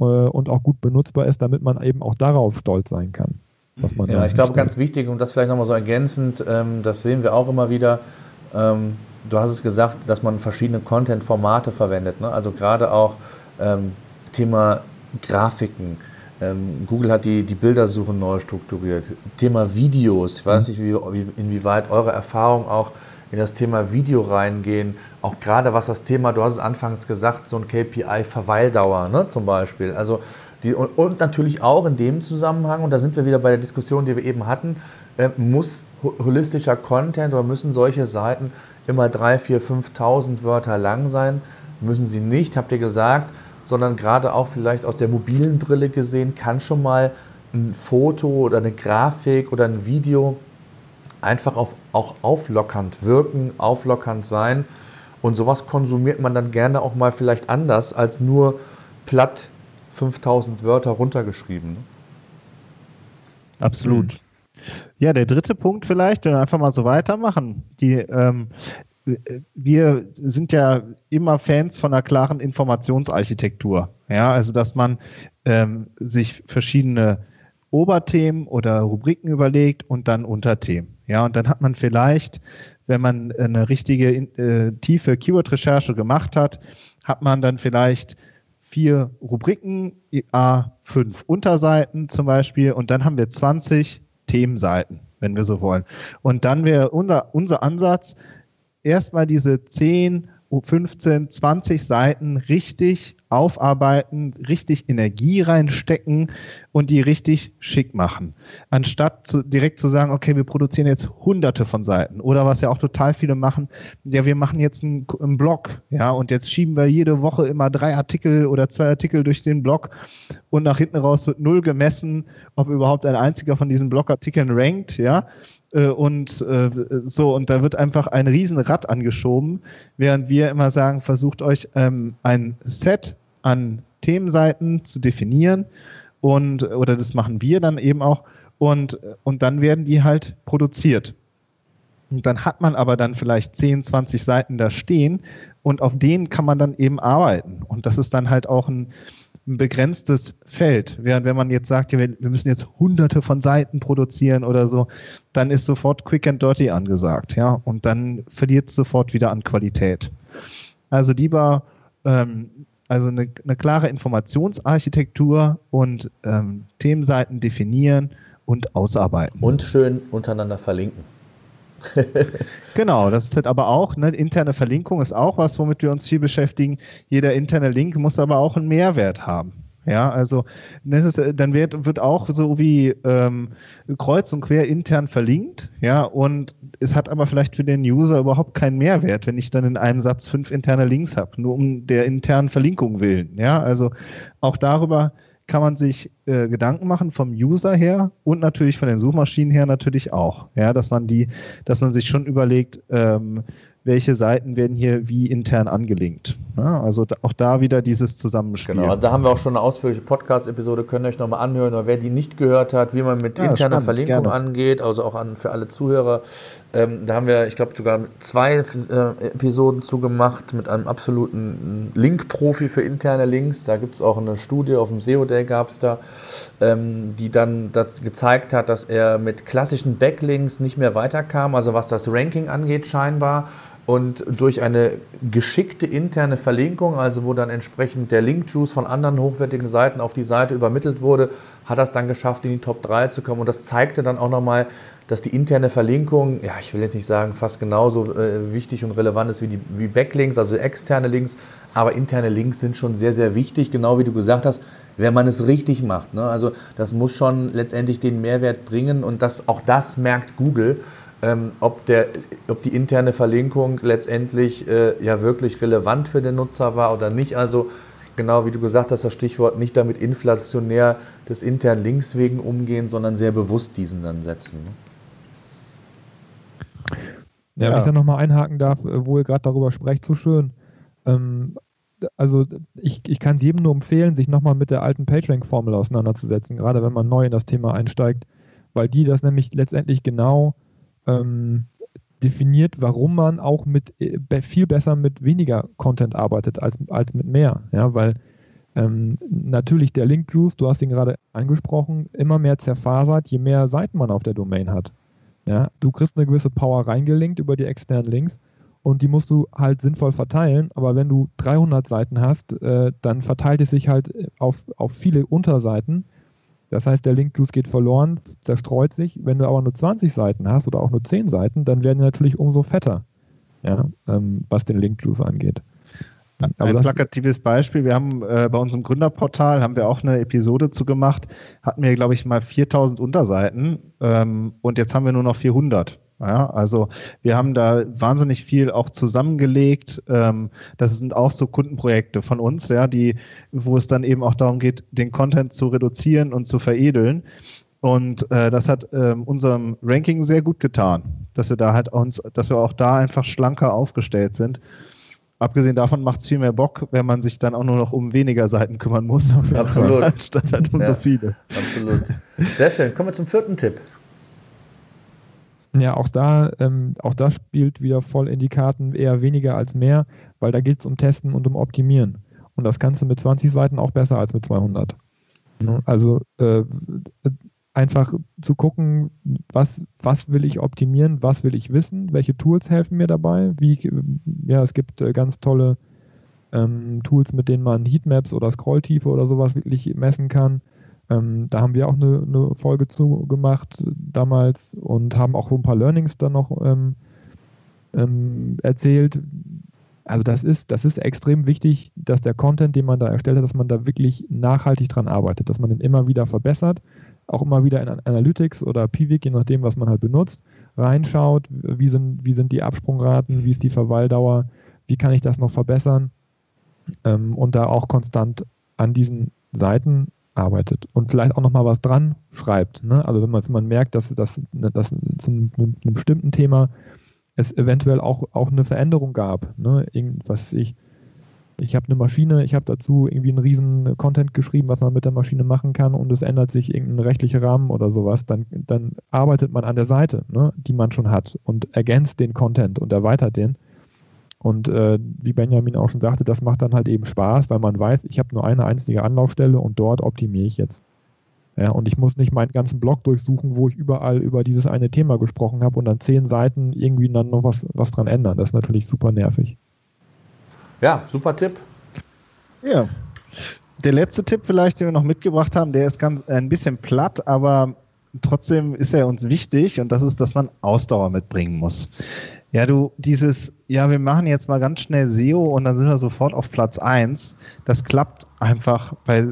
äh, und auch gut benutzbar ist, damit man eben auch darauf stolz sein kann. Was man ja, ich glaube, ganz wichtig und das vielleicht nochmal so ergänzend, ähm, das sehen wir auch immer wieder. Ähm, du hast es gesagt, dass man verschiedene Content-Formate verwendet. Ne? Also gerade auch ähm, Thema Grafiken Google hat die, die Bildersuche neu strukturiert. Thema Videos, ich weiß mhm. nicht, wie, inwieweit eure Erfahrungen auch in das Thema Video reingehen. Auch gerade was das Thema, du hast es anfangs gesagt, so ein KPI-Verweildauer ne, zum Beispiel. Also die, und, und, natürlich auch in dem Zusammenhang, und da sind wir wieder bei der Diskussion, die wir eben hatten, äh, muss holistischer Content oder müssen solche Seiten immer 3, 4, 5.000 Wörter lang sein? Müssen sie nicht, habt ihr gesagt sondern gerade auch vielleicht aus der mobilen Brille gesehen, kann schon mal ein Foto oder eine Grafik oder ein Video einfach auf, auch auflockernd wirken, auflockernd sein. Und sowas konsumiert man dann gerne auch mal vielleicht anders als nur platt 5000 Wörter runtergeschrieben. Ne? Absolut. Ja, der dritte Punkt vielleicht, wenn wir einfach mal so weitermachen. Die, ähm, wir sind ja immer Fans von einer klaren Informationsarchitektur. Ja, also dass man ähm, sich verschiedene Oberthemen oder Rubriken überlegt und dann Unterthemen. Ja, und dann hat man vielleicht, wenn man eine richtige äh, tiefe Keyword-Recherche gemacht hat, hat man dann vielleicht vier Rubriken, A5 Unterseiten zum Beispiel, und dann haben wir 20 Themenseiten, wenn wir so wollen. Und dann wäre unser, unser Ansatz, erstmal diese 10, 15, 20 Seiten richtig aufarbeiten, richtig Energie reinstecken und die richtig schick machen. Anstatt zu, direkt zu sagen, okay, wir produzieren jetzt hunderte von Seiten oder was ja auch total viele machen, ja, wir machen jetzt einen, einen Blog, ja, und jetzt schieben wir jede Woche immer drei Artikel oder zwei Artikel durch den Blog und nach hinten raus wird null gemessen, ob überhaupt ein einziger von diesen Blogartikeln rankt, ja. Äh, und äh, so, und da wird einfach ein Riesenrad angeschoben, während wir immer sagen, versucht euch ähm, ein Set an Themenseiten zu definieren und oder das machen wir dann eben auch und, und dann werden die halt produziert. Und dann hat man aber dann vielleicht 10, 20 Seiten da stehen und auf denen kann man dann eben arbeiten. Und das ist dann halt auch ein, ein begrenztes Feld. Während wenn man jetzt sagt, wir, müssen jetzt hunderte von Seiten produzieren oder so, dann ist sofort Quick and Dirty angesagt, ja, und dann verliert es sofort wieder an Qualität. Also lieber ähm, also eine, eine, klare Informationsarchitektur und ähm, Themenseiten definieren und ausarbeiten. Und schön untereinander verlinken. Genau, das ist halt aber auch, ne, interne Verlinkung ist auch was, womit wir uns viel beschäftigen. Jeder interne Link muss aber auch einen Mehrwert haben. Ja, also das ist, dann wird, wird auch so wie ähm, kreuz und quer intern verlinkt, ja, und es hat aber vielleicht für den User überhaupt keinen Mehrwert, wenn ich dann in einem Satz fünf interne Links habe, nur um der internen Verlinkung willen. Ja, also auch darüber kann man sich äh, Gedanken machen vom User her und natürlich von den Suchmaschinen her natürlich auch. Ja, dass man die, dass man sich schon überlegt, ähm, welche Seiten werden hier wie intern angelinkt. Ja, also auch da wieder dieses Zusammenspiel. Genau, da haben wir auch schon eine ausführliche Podcast-Episode, könnt ihr euch nochmal anhören, oder wer die nicht gehört hat, wie man mit ja, interner spannend, Verlinkung gerne. angeht, also auch an, für alle Zuhörer. Ähm, da haben wir, ich glaube, sogar zwei äh, Episoden zugemacht mit einem absoluten Link-Profi für interne Links. Da gibt es auch eine Studie, auf dem SEO Day gab es da, ähm, die dann gezeigt hat, dass er mit klassischen Backlinks nicht mehr weiterkam, also was das Ranking angeht scheinbar und durch eine geschickte interne Verlinkung, also wo dann entsprechend der Link-Juice von anderen hochwertigen Seiten auf die Seite übermittelt wurde, hat er es dann geschafft, in die Top 3 zu kommen. Und das zeigte dann auch nochmal, dass die interne Verlinkung, ja, ich will jetzt nicht sagen, fast genauso äh, wichtig und relevant ist wie, die, wie Backlinks, also externe Links, aber interne Links sind schon sehr, sehr wichtig, genau wie du gesagt hast, wenn man es richtig macht. Ne? Also das muss schon letztendlich den Mehrwert bringen und das, auch das merkt Google ähm, ob, der, ob die interne Verlinkung letztendlich äh, ja wirklich relevant für den Nutzer war oder nicht. Also genau wie du gesagt hast, das Stichwort nicht damit inflationär des internen Links wegen umgehen, sondern sehr bewusst diesen dann setzen. Ne? Ja, ja, wenn ich da nochmal einhaken darf, äh, wo ihr gerade darüber sprecht, so schön. Ähm, also ich, ich kann es jedem nur empfehlen, sich nochmal mit der alten PageRank-Formel auseinanderzusetzen, gerade wenn man neu in das Thema einsteigt, weil die das nämlich letztendlich genau ähm, definiert, warum man auch mit äh, viel besser mit weniger Content arbeitet als, als mit mehr. Ja, weil ähm, natürlich der Link Juice, du hast ihn gerade angesprochen, immer mehr zerfasert, je mehr Seiten man auf der Domain hat. Ja, du kriegst eine gewisse Power reingelinkt über die externen Links und die musst du halt sinnvoll verteilen. Aber wenn du 300 Seiten hast, äh, dann verteilt es sich halt auf, auf viele Unterseiten das heißt, der Link-Juice geht verloren, zerstreut sich. Wenn du aber nur 20 Seiten hast oder auch nur 10 Seiten, dann werden die natürlich umso fetter, ja, ähm, was den Link-Juice angeht. Aber ein plakatives Beispiel, wir haben äh, bei unserem Gründerportal, haben wir auch eine Episode zu gemacht, hatten wir, glaube ich, mal 4000 Unterseiten ähm, und jetzt haben wir nur noch 400. Ja, also wir haben da wahnsinnig viel auch zusammengelegt. Ähm, das sind auch so Kundenprojekte von uns, ja, die, wo es dann eben auch darum geht, den Content zu reduzieren und zu veredeln. Und äh, das hat ähm, unserem Ranking sehr gut getan, dass wir da halt uns, dass wir auch da einfach schlanker aufgestellt sind. Abgesehen davon macht es viel mehr Bock, wenn man sich dann auch nur noch um weniger Seiten kümmern muss. Absolut. Anstatt halt um ja, so viele. Absolut. Sehr schön. Kommen wir zum vierten Tipp. Ja, auch da, ähm, auch das spielt wieder voll in die Karten, eher weniger als mehr, weil da geht es um Testen und um Optimieren. Und das kannst du mit 20 Seiten auch besser als mit 200. Mhm. Also äh, einfach zu gucken, was, was will ich optimieren, was will ich wissen, welche Tools helfen mir dabei. Wie, ja, es gibt äh, ganz tolle ähm, Tools, mit denen man Heatmaps oder Scrolltiefe oder sowas wirklich messen kann. Ähm, da haben wir auch eine, eine, Folge zu gemacht damals und haben auch ein paar Learnings dann noch ähm, ähm, erzählt. Also das ist, das ist extrem wichtig, dass der Content, den man da erstellt hat, dass man da wirklich nachhaltig dran arbeitet, dass man den immer wieder verbessert, auch immer wieder in Analytics oder Piwik, je nachdem, was man halt benutzt, reinschaut, wie sind, wie sind die Absprungraten, wie ist die Verweildauer, wie kann ich das noch verbessern ähm, und da auch konstant an diesen Seiten arbeitet und vielleicht auch nochmal was dran schreibt. Ne? Also wenn man, wenn man merkt, dass, dass, zu einem, bestimmten Thema es eventuell auch, auch eine Veränderung gab. Ne? Irgend, was weiß ich. Ich habe eine Maschine, ich habe dazu irgendwie einen riesen Content geschrieben, was man mit der Maschine machen kann und es ändert sich irgendein rechtlicher Rahmen oder sowas, dann, dann arbeitet man an der Seite, ne, die man schon hat und ergänzt den Content und erweitert den. Und äh, wie Benjamin auch schon sagte, das macht dann halt eben Spaß, weil man weiß, ich habe nur eine einzige Anlaufstelle und dort optimiere ich jetzt. Ja, und ich muss nicht meinen ganzen Blog durchsuchen, wo ich überall über dieses eine Thema gesprochen habe und dann zehn Seiten irgendwie dann noch was, was dran ändern. Das ist natürlich super nervig. Ja, super Tipp. Ja. Der letzte Tipp vielleicht, den wir noch mitgebracht haben, der ist ganz ein bisschen platt, aber trotzdem ist er uns wichtig und das ist, dass man Ausdauer mitbringen muss. Ja, du, dieses, ja, wir machen jetzt mal ganz schnell SEO und dann sind wir sofort auf Platz eins. Das klappt einfach bei,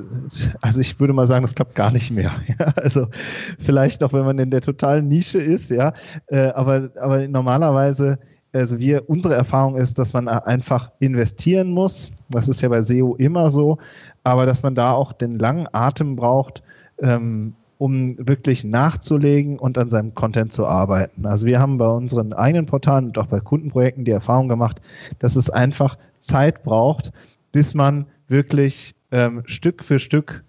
also ich würde mal sagen, das klappt gar nicht mehr. Ja, also vielleicht auch, wenn man in der totalen Nische ist, ja, äh, aber, aber normalerweise, also wir, unsere Erfahrung ist, dass man einfach investieren muss. Das ist ja bei SEO immer so, aber dass man da auch den langen Atem braucht, ähm, um wirklich nachzulegen und an seinem Content zu arbeiten. Also wir haben bei unseren eigenen Portalen und auch bei Kundenprojekten die Erfahrung gemacht, dass es einfach Zeit braucht, bis man wirklich ähm, Stück für Stück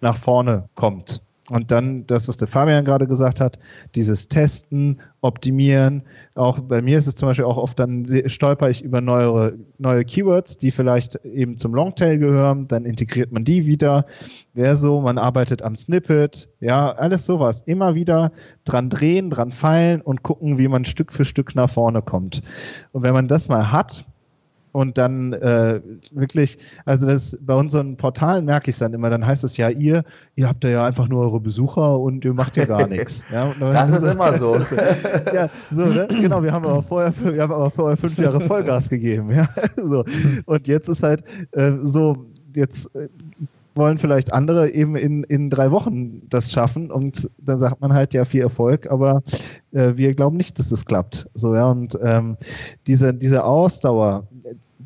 nach vorne kommt. Und dann das, was der Fabian gerade gesagt hat, dieses Testen, Optimieren. Auch bei mir ist es zum Beispiel auch oft, dann stolper ich über neue, neue Keywords, die vielleicht eben zum Longtail gehören. Dann integriert man die wieder. Wäre so, man arbeitet am Snippet. Ja, alles sowas. Immer wieder dran drehen, dran feilen und gucken, wie man Stück für Stück nach vorne kommt. Und wenn man das mal hat, und dann äh, wirklich, also das bei unseren Portalen merke ich es dann immer, dann heißt es ja, ihr, ihr habt ja einfach nur eure Besucher und ihr macht ja gar nichts. Ja, das ist immer so. ja, so, ne? genau, wir haben aber vorher, wir haben aber vorher fünf Jahre Vollgas gegeben, ja. So. Und jetzt ist halt äh, so, jetzt äh, wollen vielleicht andere eben in, in drei Wochen das schaffen und dann sagt man halt ja viel Erfolg, aber äh, wir glauben nicht, dass das klappt. So, ja, und ähm, diese, diese Ausdauer,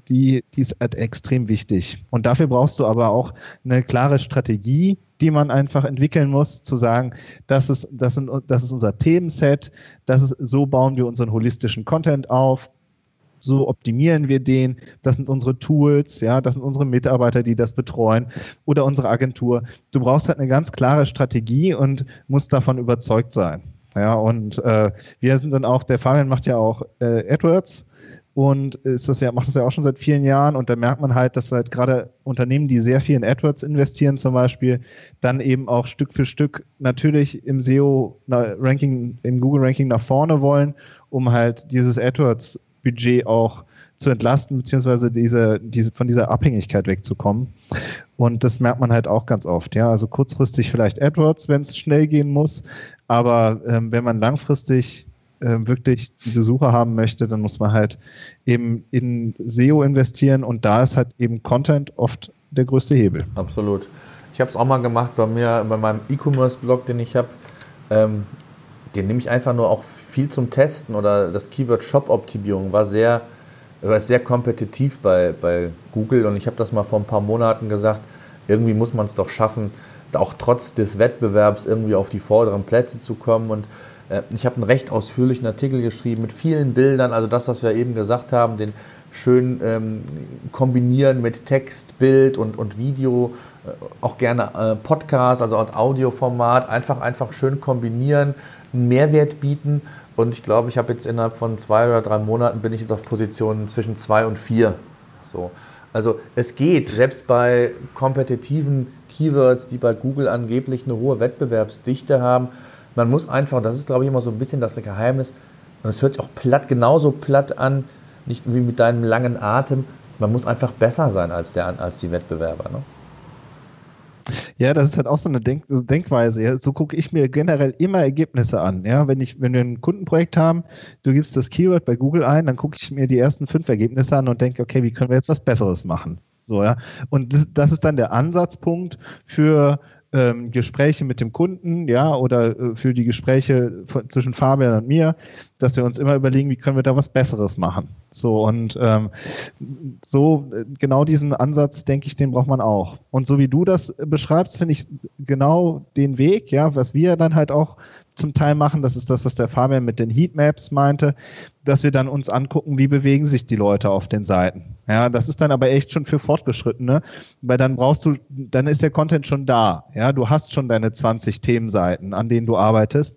die, die ist halt extrem wichtig. Und dafür brauchst du aber auch eine klare Strategie, die man einfach entwickeln muss, zu sagen, das ist, das, sind, das ist unser Themenset, das ist, so bauen wir unseren holistischen Content auf, so optimieren wir den, das sind unsere Tools, ja, das sind unsere Mitarbeiter, die das betreuen oder unsere Agentur. Du brauchst halt eine ganz klare Strategie und musst davon überzeugt sein. Ja, und äh, wir sind dann auch, der Fabian macht ja auch äh, AdWords und ist das ja, macht das ja auch schon seit vielen Jahren und da merkt man halt, dass halt gerade Unternehmen, die sehr viel in AdWords investieren zum Beispiel, dann eben auch Stück für Stück natürlich im SEO-Ranking, im Google-Ranking nach vorne wollen, um halt dieses AdWords-Budget auch zu entlasten, beziehungsweise diese, diese, von dieser Abhängigkeit wegzukommen. Und das merkt man halt auch ganz oft. Ja, also kurzfristig vielleicht AdWords, wenn es schnell gehen muss, aber ähm, wenn man langfristig äh, wirklich die Besucher haben möchte, dann muss man halt eben in SEO investieren und da ist halt eben Content oft der größte Hebel. Absolut. Ich habe es auch mal gemacht bei mir, bei meinem E-Commerce-Blog, den ich habe. Ähm, den nehme ich einfach nur auch viel zum Testen oder das Keyword Shop-Optimierung war sehr, war sehr kompetitiv bei, bei Google und ich habe das mal vor ein paar Monaten gesagt, irgendwie muss man es doch schaffen, auch trotz des Wettbewerbs irgendwie auf die vorderen Plätze zu kommen und äh, ich habe einen recht ausführlichen Artikel geschrieben mit vielen Bildern, also das, was wir eben gesagt haben, den schön ähm, kombinieren mit Text, Bild und, und Video, äh, auch gerne äh, Podcast, also Audioformat, einfach, einfach schön kombinieren, einen Mehrwert bieten. Und ich glaube, ich habe jetzt innerhalb von zwei oder drei Monaten bin ich jetzt auf Positionen zwischen zwei und vier. So. Also es geht, selbst bei kompetitiven Keywords, die bei Google angeblich eine hohe Wettbewerbsdichte haben, man muss einfach, das ist glaube ich immer so ein bisschen das Geheimnis, und es hört sich auch platt, genauso platt an, nicht wie mit deinem langen Atem, man muss einfach besser sein als, der, als die Wettbewerber. Ne? Ja, das ist halt auch so eine Denk Denkweise. Ja. So gucke ich mir generell immer Ergebnisse an. Ja, wenn ich, wenn wir ein Kundenprojekt haben, du gibst das Keyword bei Google ein, dann gucke ich mir die ersten fünf Ergebnisse an und denke, okay, wie können wir jetzt was Besseres machen? So, ja. Und das, das ist dann der Ansatzpunkt für ähm, Gespräche mit dem Kunden, ja, oder äh, für die Gespräche von, zwischen Fabian und mir, dass wir uns immer überlegen, wie können wir da was Besseres machen. So und ähm, so äh, genau diesen Ansatz, denke ich, den braucht man auch. Und so wie du das beschreibst, finde ich genau den Weg, ja, was wir dann halt auch zum Teil machen. Das ist das, was der Fabian mit den Heatmaps meinte, dass wir dann uns angucken, wie bewegen sich die Leute auf den Seiten. Ja, das ist dann aber echt schon für Fortgeschrittene, weil dann brauchst du, dann ist der Content schon da. Ja, du hast schon deine 20 Themenseiten, an denen du arbeitest.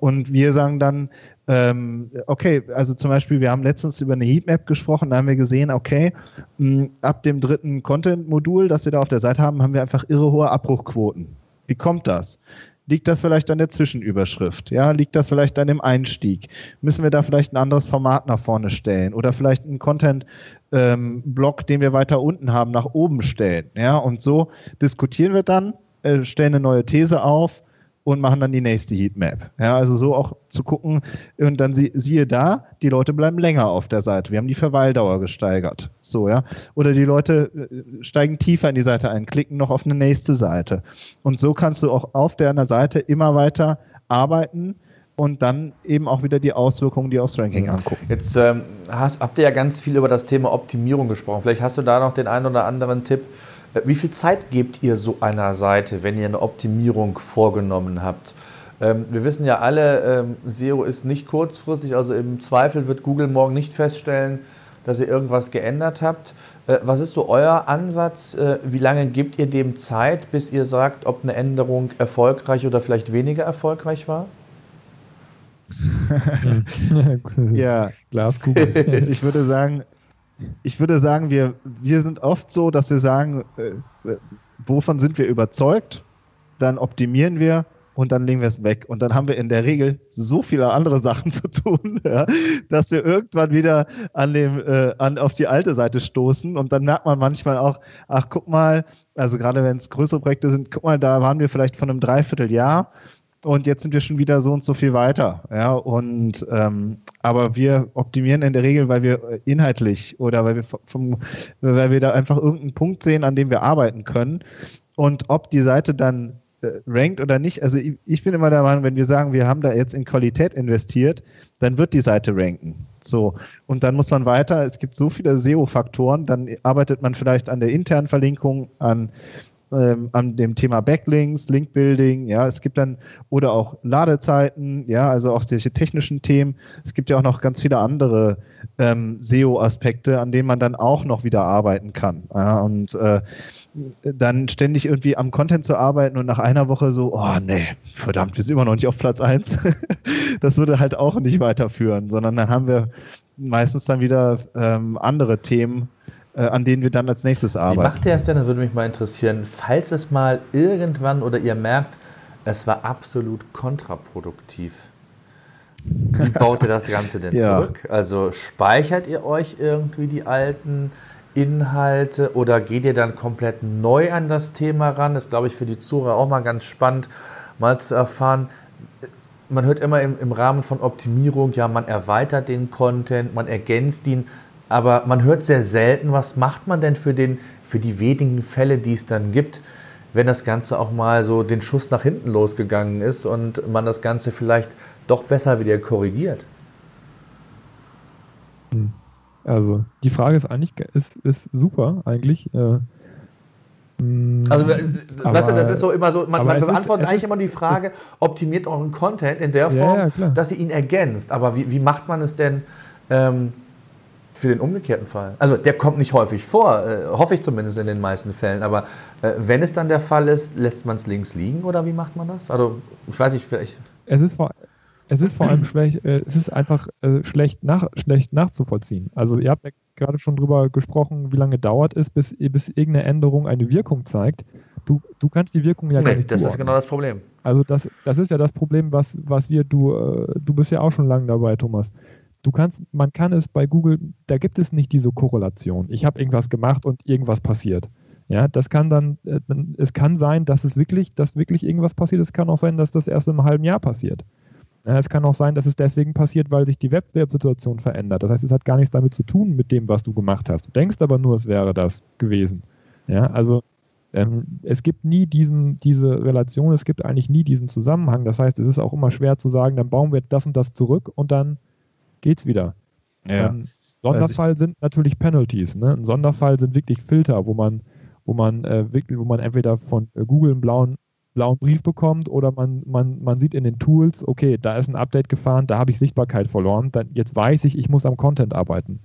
Und wir sagen dann, ähm, okay, also zum Beispiel, wir haben letztens über eine Heatmap gesprochen, da haben wir gesehen, okay, mh, ab dem dritten Content-Modul, das wir da auf der Seite haben, haben wir einfach irre hohe Abbruchquoten. Wie kommt das? Liegt das vielleicht an der Zwischenüberschrift? Ja, liegt das vielleicht an dem Einstieg? Müssen wir da vielleicht ein anderes Format nach vorne stellen oder vielleicht einen Content-Block, ähm, den wir weiter unten haben, nach oben stellen? Ja, und so diskutieren wir dann, äh, stellen eine neue These auf und machen dann die nächste Heatmap. Ja, also so auch zu gucken und dann sie, siehe da, die Leute bleiben länger auf der Seite. Wir haben die Verweildauer gesteigert. So, ja. Oder die Leute äh, steigen tiefer in die Seite ein, klicken noch auf eine nächste Seite. Und so kannst du auch auf deiner Seite immer weiter arbeiten und dann eben auch wieder die Auswirkungen, die aufs Ranking angucken. Jetzt ähm, hast, habt ihr ja ganz viel über das Thema Optimierung gesprochen. Vielleicht hast du da noch den einen oder anderen Tipp, wie viel Zeit gebt ihr so einer Seite, wenn ihr eine Optimierung vorgenommen habt? Ähm, wir wissen ja alle, ähm, SEO ist nicht kurzfristig, also im Zweifel wird Google morgen nicht feststellen, dass ihr irgendwas geändert habt. Äh, was ist so euer Ansatz? Äh, wie lange gebt ihr dem Zeit, bis ihr sagt, ob eine Änderung erfolgreich oder vielleicht weniger erfolgreich war? ja, Glaskugel. ich würde sagen, ich würde sagen, wir, wir sind oft so, dass wir sagen, äh, wovon sind wir überzeugt, dann optimieren wir und dann legen wir es weg. Und dann haben wir in der Regel so viele andere Sachen zu tun, ja, dass wir irgendwann wieder an dem, äh, an, auf die alte Seite stoßen. Und dann merkt man manchmal auch, ach, guck mal, also gerade wenn es größere Projekte sind, guck mal, da waren wir vielleicht von einem Dreivierteljahr und jetzt sind wir schon wieder so und so viel weiter. Ja, und ähm, aber wir optimieren in der Regel, weil wir inhaltlich oder weil wir vom, weil wir da einfach irgendeinen Punkt sehen, an dem wir arbeiten können. Und ob die Seite dann äh, rankt oder nicht, also ich, ich bin immer der Meinung, wenn wir sagen, wir haben da jetzt in Qualität investiert, dann wird die Seite ranken. So. Und dann muss man weiter, es gibt so viele SEO-Faktoren, dann arbeitet man vielleicht an der internen Verlinkung, an ähm, an dem Thema Backlinks, Linkbuilding, ja, es gibt dann oder auch Ladezeiten, ja, also auch solche technischen Themen. Es gibt ja auch noch ganz viele andere ähm, SEO-Aspekte, an denen man dann auch noch wieder arbeiten kann. Ja, und äh, dann ständig irgendwie am Content zu arbeiten und nach einer Woche so, oh nee, verdammt, wir sind immer noch nicht auf Platz 1. das würde halt auch nicht weiterführen, sondern dann haben wir meistens dann wieder ähm, andere Themen, an denen wir dann als nächstes arbeiten. Wie macht ihr es denn? Das würde mich mal interessieren. Falls es mal irgendwann oder ihr merkt, es war absolut kontraproduktiv. Wie baut ihr das Ganze denn ja. zurück? Also speichert ihr euch irgendwie die alten Inhalte oder geht ihr dann komplett neu an das Thema ran? Das ist, glaube ich, für die Zuhörer auch mal ganz spannend, mal zu erfahren. Man hört immer im, im Rahmen von Optimierung, ja, man erweitert den Content, man ergänzt ihn aber man hört sehr selten, was macht man denn für, den, für die wenigen Fälle, die es dann gibt, wenn das Ganze auch mal so den Schuss nach hinten losgegangen ist und man das Ganze vielleicht doch besser wieder korrigiert. Hm. Also die Frage ist eigentlich ist, ist super eigentlich. Äh, hm. also, äh, aber, weißt du, das ist so immer so, man, man beantwortet ist, eigentlich immer die Frage, optimiert euren Content in der Form, ja, ja, dass ihr ihn ergänzt. Aber wie, wie macht man es denn, ähm, für den umgekehrten Fall. Also der kommt nicht häufig vor, äh, hoffe ich zumindest in den meisten Fällen. Aber äh, wenn es dann der Fall ist, lässt man es links liegen oder wie macht man das? Also ich weiß nicht, vielleicht. Es ist vor, es ist vor allem schlecht, äh, es ist einfach äh, schlecht, nach, schlecht nachzuvollziehen. Also ihr habt ja gerade schon drüber gesprochen, wie lange dauert es, bis, bis irgendeine Änderung eine Wirkung zeigt. Du, du kannst die Wirkung ja nee, gar nicht das zuordnen. ist genau das Problem. Also das, das ist ja das Problem, was, was wir, du, äh, du bist ja auch schon lange dabei, Thomas du kannst, man kann es bei Google, da gibt es nicht diese Korrelation. Ich habe irgendwas gemacht und irgendwas passiert. Ja, das kann dann, äh, es kann sein, dass es wirklich, dass wirklich irgendwas passiert. Es kann auch sein, dass das erst einem halben Jahr passiert. Ja, es kann auch sein, dass es deswegen passiert, weil sich die Wettbewerbssituation verändert. Das heißt, es hat gar nichts damit zu tun mit dem, was du gemacht hast. Du denkst aber nur, es wäre das gewesen. Ja, also ähm, es gibt nie diesen, diese Relation, es gibt eigentlich nie diesen Zusammenhang. Das heißt, es ist auch immer schwer zu sagen, dann bauen wir das und das zurück und dann geht's wieder. Ja. Ähm, Sonderfall sind natürlich Penalties. Ne? Ein Sonderfall sind wirklich Filter, wo man, wo man äh, wirklich, wo man entweder von äh, Google einen blauen, blauen Brief bekommt oder man, man, man sieht in den Tools, okay, da ist ein Update gefahren, da habe ich Sichtbarkeit verloren. Dann, jetzt weiß ich, ich muss am Content arbeiten.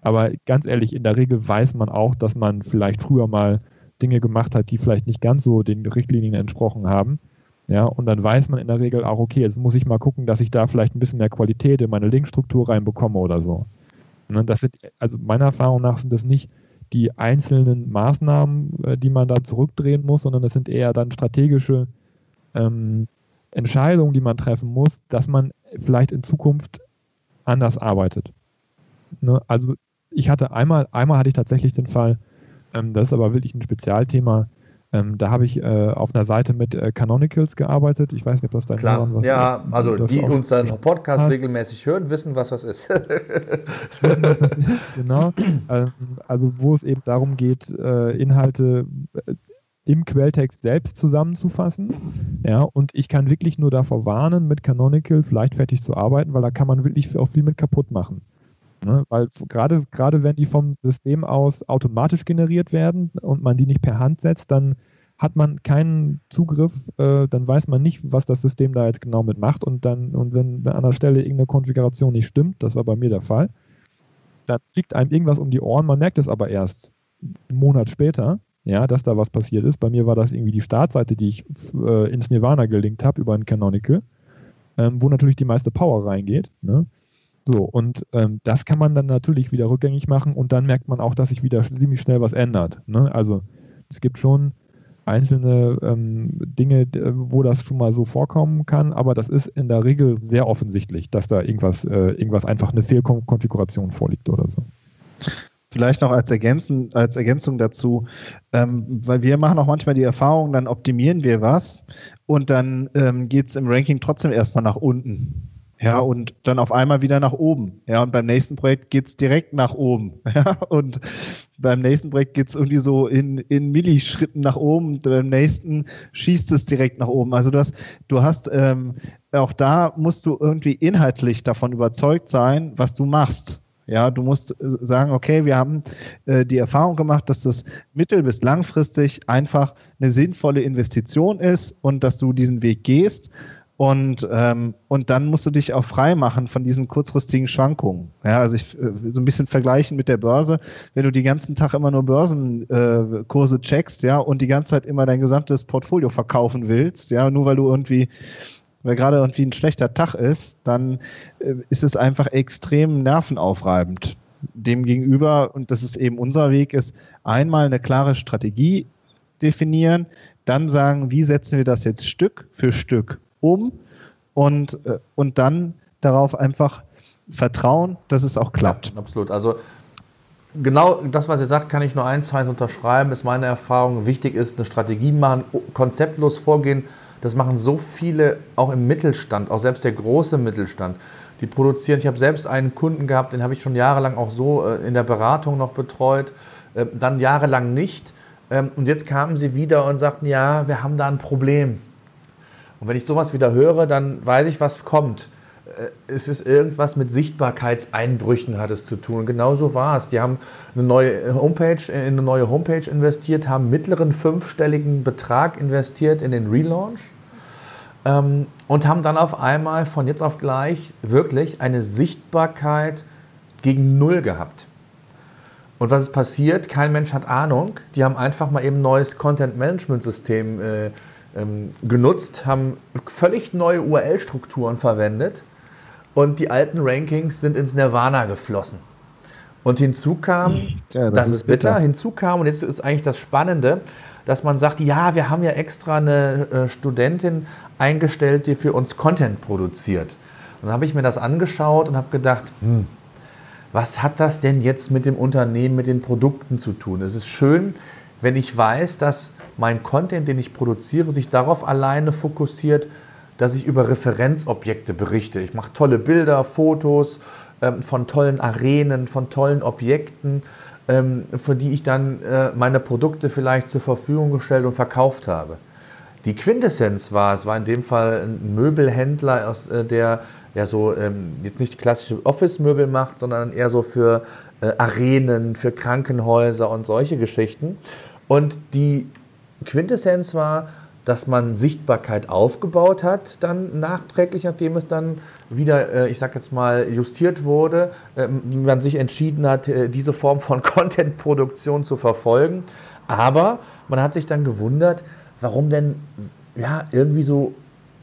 Aber ganz ehrlich, in der Regel weiß man auch, dass man vielleicht früher mal Dinge gemacht hat, die vielleicht nicht ganz so den Richtlinien entsprochen haben. Ja, und dann weiß man in der Regel auch, okay, jetzt muss ich mal gucken, dass ich da vielleicht ein bisschen mehr Qualität in meine Linkstruktur reinbekomme oder so. Ne, das sind, also meiner Erfahrung nach sind das nicht die einzelnen Maßnahmen, äh, die man da zurückdrehen muss, sondern das sind eher dann strategische ähm, Entscheidungen, die man treffen muss, dass man vielleicht in Zukunft anders arbeitet. Ne? Also ich hatte einmal, einmal hatte ich tatsächlich den Fall, ähm, das ist aber wirklich ein Spezialthema. Ähm, da habe ich äh, auf einer Seite mit äh, Canonicals gearbeitet. Ich weiß nicht, ob das dein Klar, Hören, was ja, ist, also die uns dann Podcast hast. regelmäßig hören, wissen, was das ist. genau. Ähm, also wo es eben darum geht, äh, Inhalte äh, im Quelltext selbst zusammenzufassen. Ja, und ich kann wirklich nur davor warnen, mit Canonicals leichtfertig zu arbeiten, weil da kann man wirklich auch viel mit kaputt machen. Ne? Weil gerade, gerade wenn die vom System aus automatisch generiert werden und man die nicht per Hand setzt, dann hat man keinen Zugriff, äh, dann weiß man nicht, was das System da jetzt genau mitmacht und dann, und wenn, wenn an der Stelle irgendeine Konfiguration nicht stimmt, das war bei mir der Fall, dann fliegt einem irgendwas um die Ohren, man merkt es aber erst einen Monat später, ja, dass da was passiert ist. Bei mir war das irgendwie die Startseite, die ich äh, ins Nirvana gelinkt habe über ein Canonical, ähm, wo natürlich die meiste Power reingeht. Ne? So, und ähm, das kann man dann natürlich wieder rückgängig machen und dann merkt man auch, dass sich wieder ziemlich schnell was ändert. Ne? Also es gibt schon einzelne ähm, Dinge, wo das schon mal so vorkommen kann, aber das ist in der Regel sehr offensichtlich, dass da irgendwas, äh, irgendwas einfach eine Fehlkonfiguration vorliegt oder so. Vielleicht noch als, Ergänzen, als Ergänzung dazu, ähm, weil wir machen auch manchmal die Erfahrung, dann optimieren wir was und dann ähm, geht es im Ranking trotzdem erstmal nach unten. Ja, und dann auf einmal wieder nach oben. Ja, und beim nächsten Projekt geht's direkt nach oben. Ja, und beim nächsten Projekt geht's irgendwie so in, in Millischritten nach oben. Beim nächsten schießt es direkt nach oben. Also du hast, du hast ähm, auch da musst du irgendwie inhaltlich davon überzeugt sein, was du machst. Ja, du musst sagen, okay, wir haben äh, die Erfahrung gemacht, dass das mittel- bis langfristig einfach eine sinnvolle Investition ist und dass du diesen Weg gehst und, ähm, und dann musst du dich auch frei machen von diesen kurzfristigen Schwankungen. Ja, also ich äh, so ein bisschen vergleichen mit der Börse. Wenn du die ganzen Tag immer nur Börsenkurse äh, checkst, ja, und die ganze Zeit immer dein gesamtes Portfolio verkaufen willst, ja, nur weil du irgendwie weil gerade irgendwie ein schlechter Tag ist, dann äh, ist es einfach extrem nervenaufreibend. Demgegenüber, und das ist eben unser Weg, ist einmal eine klare Strategie definieren, dann sagen, wie setzen wir das jetzt Stück für Stück um und, äh, und dann darauf einfach vertrauen, dass es auch klappt. Ja, absolut. Also genau das, was ihr sagt, kann ich nur eins, zwei unterschreiben, ist meine Erfahrung. Wichtig ist eine Strategie machen, konzeptlos vorgehen. Das machen so viele auch im Mittelstand, auch selbst der große Mittelstand. Die produzieren. Ich habe selbst einen Kunden gehabt, den habe ich schon jahrelang auch so äh, in der Beratung noch betreut, äh, dann jahrelang nicht. Ähm, und jetzt kamen sie wieder und sagten, ja, wir haben da ein Problem. Und wenn ich sowas wieder höre, dann weiß ich, was kommt. Äh, es ist irgendwas mit Sichtbarkeitseinbrüchen hat es zu tun. Und genau so war es. Die haben eine neue Homepage, in eine neue Homepage investiert, haben mittleren fünfstelligen Betrag investiert in den Relaunch ähm, und haben dann auf einmal von jetzt auf gleich wirklich eine Sichtbarkeit gegen Null gehabt. Und was ist passiert? Kein Mensch hat Ahnung. Die haben einfach mal eben ein neues Content-Management-System äh, genutzt, haben völlig neue URL-Strukturen verwendet und die alten Rankings sind ins Nirvana geflossen. Und hinzu kam, ja, das, das, ist bitter. bitter, hinzu kam, und jetzt ist eigentlich das Spannende, dass man sagt, ja, wir haben ja extra eine äh, Studentin eingestellt, die für uns Content produziert. Und dann habe ich mir das angeschaut und habe gedacht, hm, was hat das denn jetzt mit dem Unternehmen, mit den Produkten zu tun? Es ist schön, wenn ich weiß, dass mein Content, den ich produziere, sich darauf alleine fokussiert, dass ich über Referenzobjekte berichte. Ich mache tolle Bilder, Fotos ähm, von tollen Arenen, von tollen Objekten, ähm, für die ich dann äh, meine Produkte vielleicht zur Verfügung gestellt und verkauft habe. Die Quintessenz war, es war in dem Fall ein Möbelhändler, aus, äh, der ja so ähm, jetzt nicht klassische Office-Möbel macht, sondern eher so für äh, Arenen, für Krankenhäuser und solche Geschichten. Und die Quintessenz war, dass man Sichtbarkeit aufgebaut hat, dann nachträglich, nachdem es dann wieder, äh, ich sag jetzt mal, justiert wurde, ähm, man sich entschieden hat, äh, diese Form von Content-Produktion zu verfolgen. Aber man hat sich dann gewundert, warum denn ja irgendwie so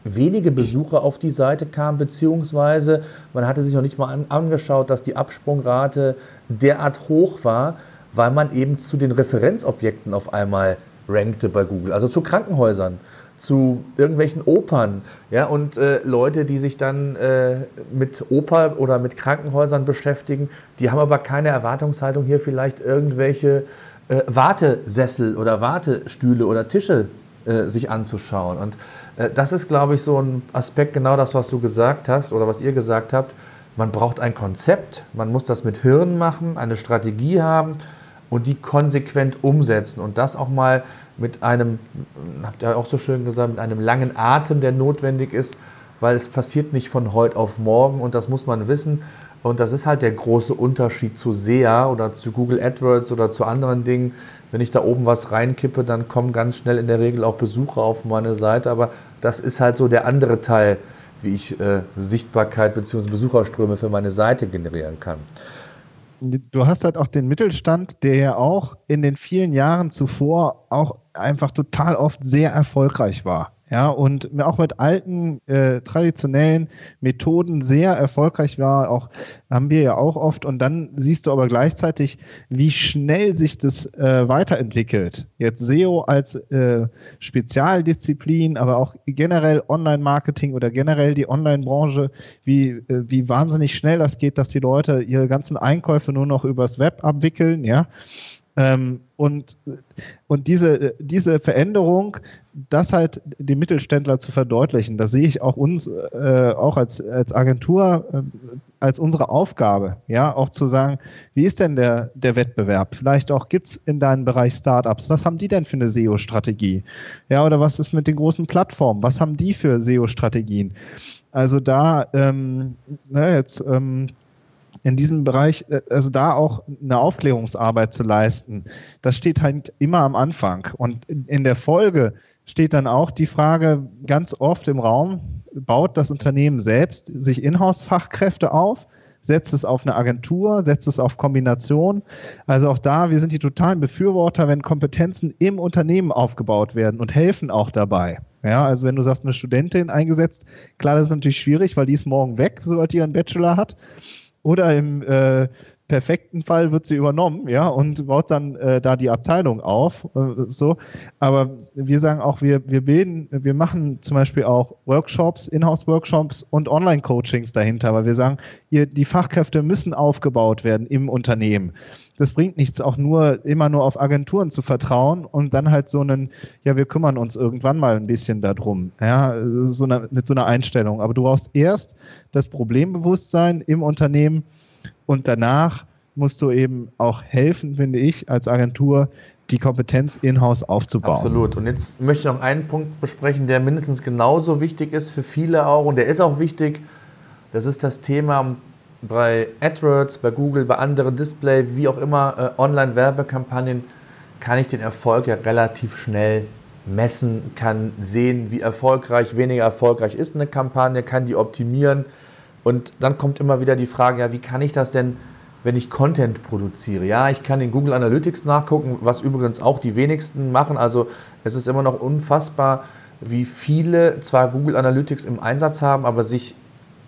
wenige Besucher auf die Seite kamen, beziehungsweise man hatte sich noch nicht mal an, angeschaut, dass die Absprungrate derart hoch war, weil man eben zu den Referenzobjekten auf einmal rankte bei Google, also zu Krankenhäusern, zu irgendwelchen Opern, ja, und äh, Leute, die sich dann äh, mit Oper oder mit Krankenhäusern beschäftigen, die haben aber keine Erwartungshaltung, hier vielleicht irgendwelche äh, Wartesessel oder Wartestühle oder Tische äh, sich anzuschauen. Und äh, das ist, glaube ich, so ein Aspekt, genau das, was du gesagt hast oder was ihr gesagt habt. Man braucht ein Konzept, man muss das mit Hirn machen, eine Strategie haben und die konsequent umsetzen und das auch mal mit einem, habt ihr auch so schön gesagt, mit einem langen Atem, der notwendig ist, weil es passiert nicht von heute auf morgen und das muss man wissen. Und das ist halt der große Unterschied zu SEA oder zu Google AdWords oder zu anderen Dingen. Wenn ich da oben was reinkippe, dann kommen ganz schnell in der Regel auch Besucher auf meine Seite. Aber das ist halt so der andere Teil, wie ich äh, Sichtbarkeit bzw. Besucherströme für meine Seite generieren kann du hast halt auch den Mittelstand, der ja auch in den vielen Jahren zuvor auch einfach total oft sehr erfolgreich war. Ja, und auch mit alten, äh, traditionellen Methoden sehr erfolgreich war, auch haben wir ja auch oft. Und dann siehst du aber gleichzeitig, wie schnell sich das äh, weiterentwickelt. Jetzt SEO als äh, Spezialdisziplin, aber auch generell Online-Marketing oder generell die Online-Branche, wie, äh, wie wahnsinnig schnell das geht, dass die Leute ihre ganzen Einkäufe nur noch übers Web abwickeln, ja. Ähm, und, und diese, diese Veränderung, das halt dem Mittelständler zu verdeutlichen, das sehe ich auch uns, äh, auch als, als Agentur, äh, als unsere Aufgabe, ja, auch zu sagen, wie ist denn der, der Wettbewerb? Vielleicht auch gibt es in deinem Bereich Startups, was haben die denn für eine SEO-Strategie? Ja, oder was ist mit den großen Plattformen? Was haben die für SEO-Strategien? Also da, ähm, ne, jetzt, ähm, in diesem Bereich, äh, also da auch eine Aufklärungsarbeit zu leisten, das steht halt immer am Anfang. Und in der Folge steht dann auch die Frage ganz oft im Raum, baut das Unternehmen selbst sich Inhouse-Fachkräfte auf? Setzt es auf eine Agentur, setzt es auf Kombination. Also auch da, wir sind die totalen Befürworter, wenn Kompetenzen im Unternehmen aufgebaut werden und helfen auch dabei. Ja, also wenn du sagst, eine Studentin eingesetzt, klar, das ist natürlich schwierig, weil die ist morgen weg, sobald die ihren Bachelor hat. Oder im äh, perfekten Fall wird sie übernommen, ja, und baut dann äh, da die Abteilung auf, äh, so. Aber wir sagen auch, wir, wir bilden, wir machen zum Beispiel auch Workshops, Inhouse-Workshops und Online-Coachings dahinter, weil wir sagen, ihr, die Fachkräfte müssen aufgebaut werden im Unternehmen. Das bringt nichts, auch nur immer nur auf Agenturen zu vertrauen und dann halt so einen, ja, wir kümmern uns irgendwann mal ein bisschen darum, ja, so eine, mit so einer Einstellung. Aber du brauchst erst das Problembewusstsein im Unternehmen, und danach musst du eben auch helfen, finde ich, als Agentur, die Kompetenz in-house aufzubauen. Absolut. Und jetzt möchte ich noch einen Punkt besprechen, der mindestens genauso wichtig ist für viele auch. Und der ist auch wichtig. Das ist das Thema bei AdWords, bei Google, bei anderen Display, wie auch immer, äh, Online-Werbekampagnen, kann ich den Erfolg ja relativ schnell messen, kann sehen, wie erfolgreich, weniger erfolgreich ist eine Kampagne, kann die optimieren und dann kommt immer wieder die Frage, ja, wie kann ich das denn, wenn ich Content produziere? Ja, ich kann in Google Analytics nachgucken, was übrigens auch die wenigsten machen. Also es ist immer noch unfassbar, wie viele zwar Google Analytics im Einsatz haben, aber sich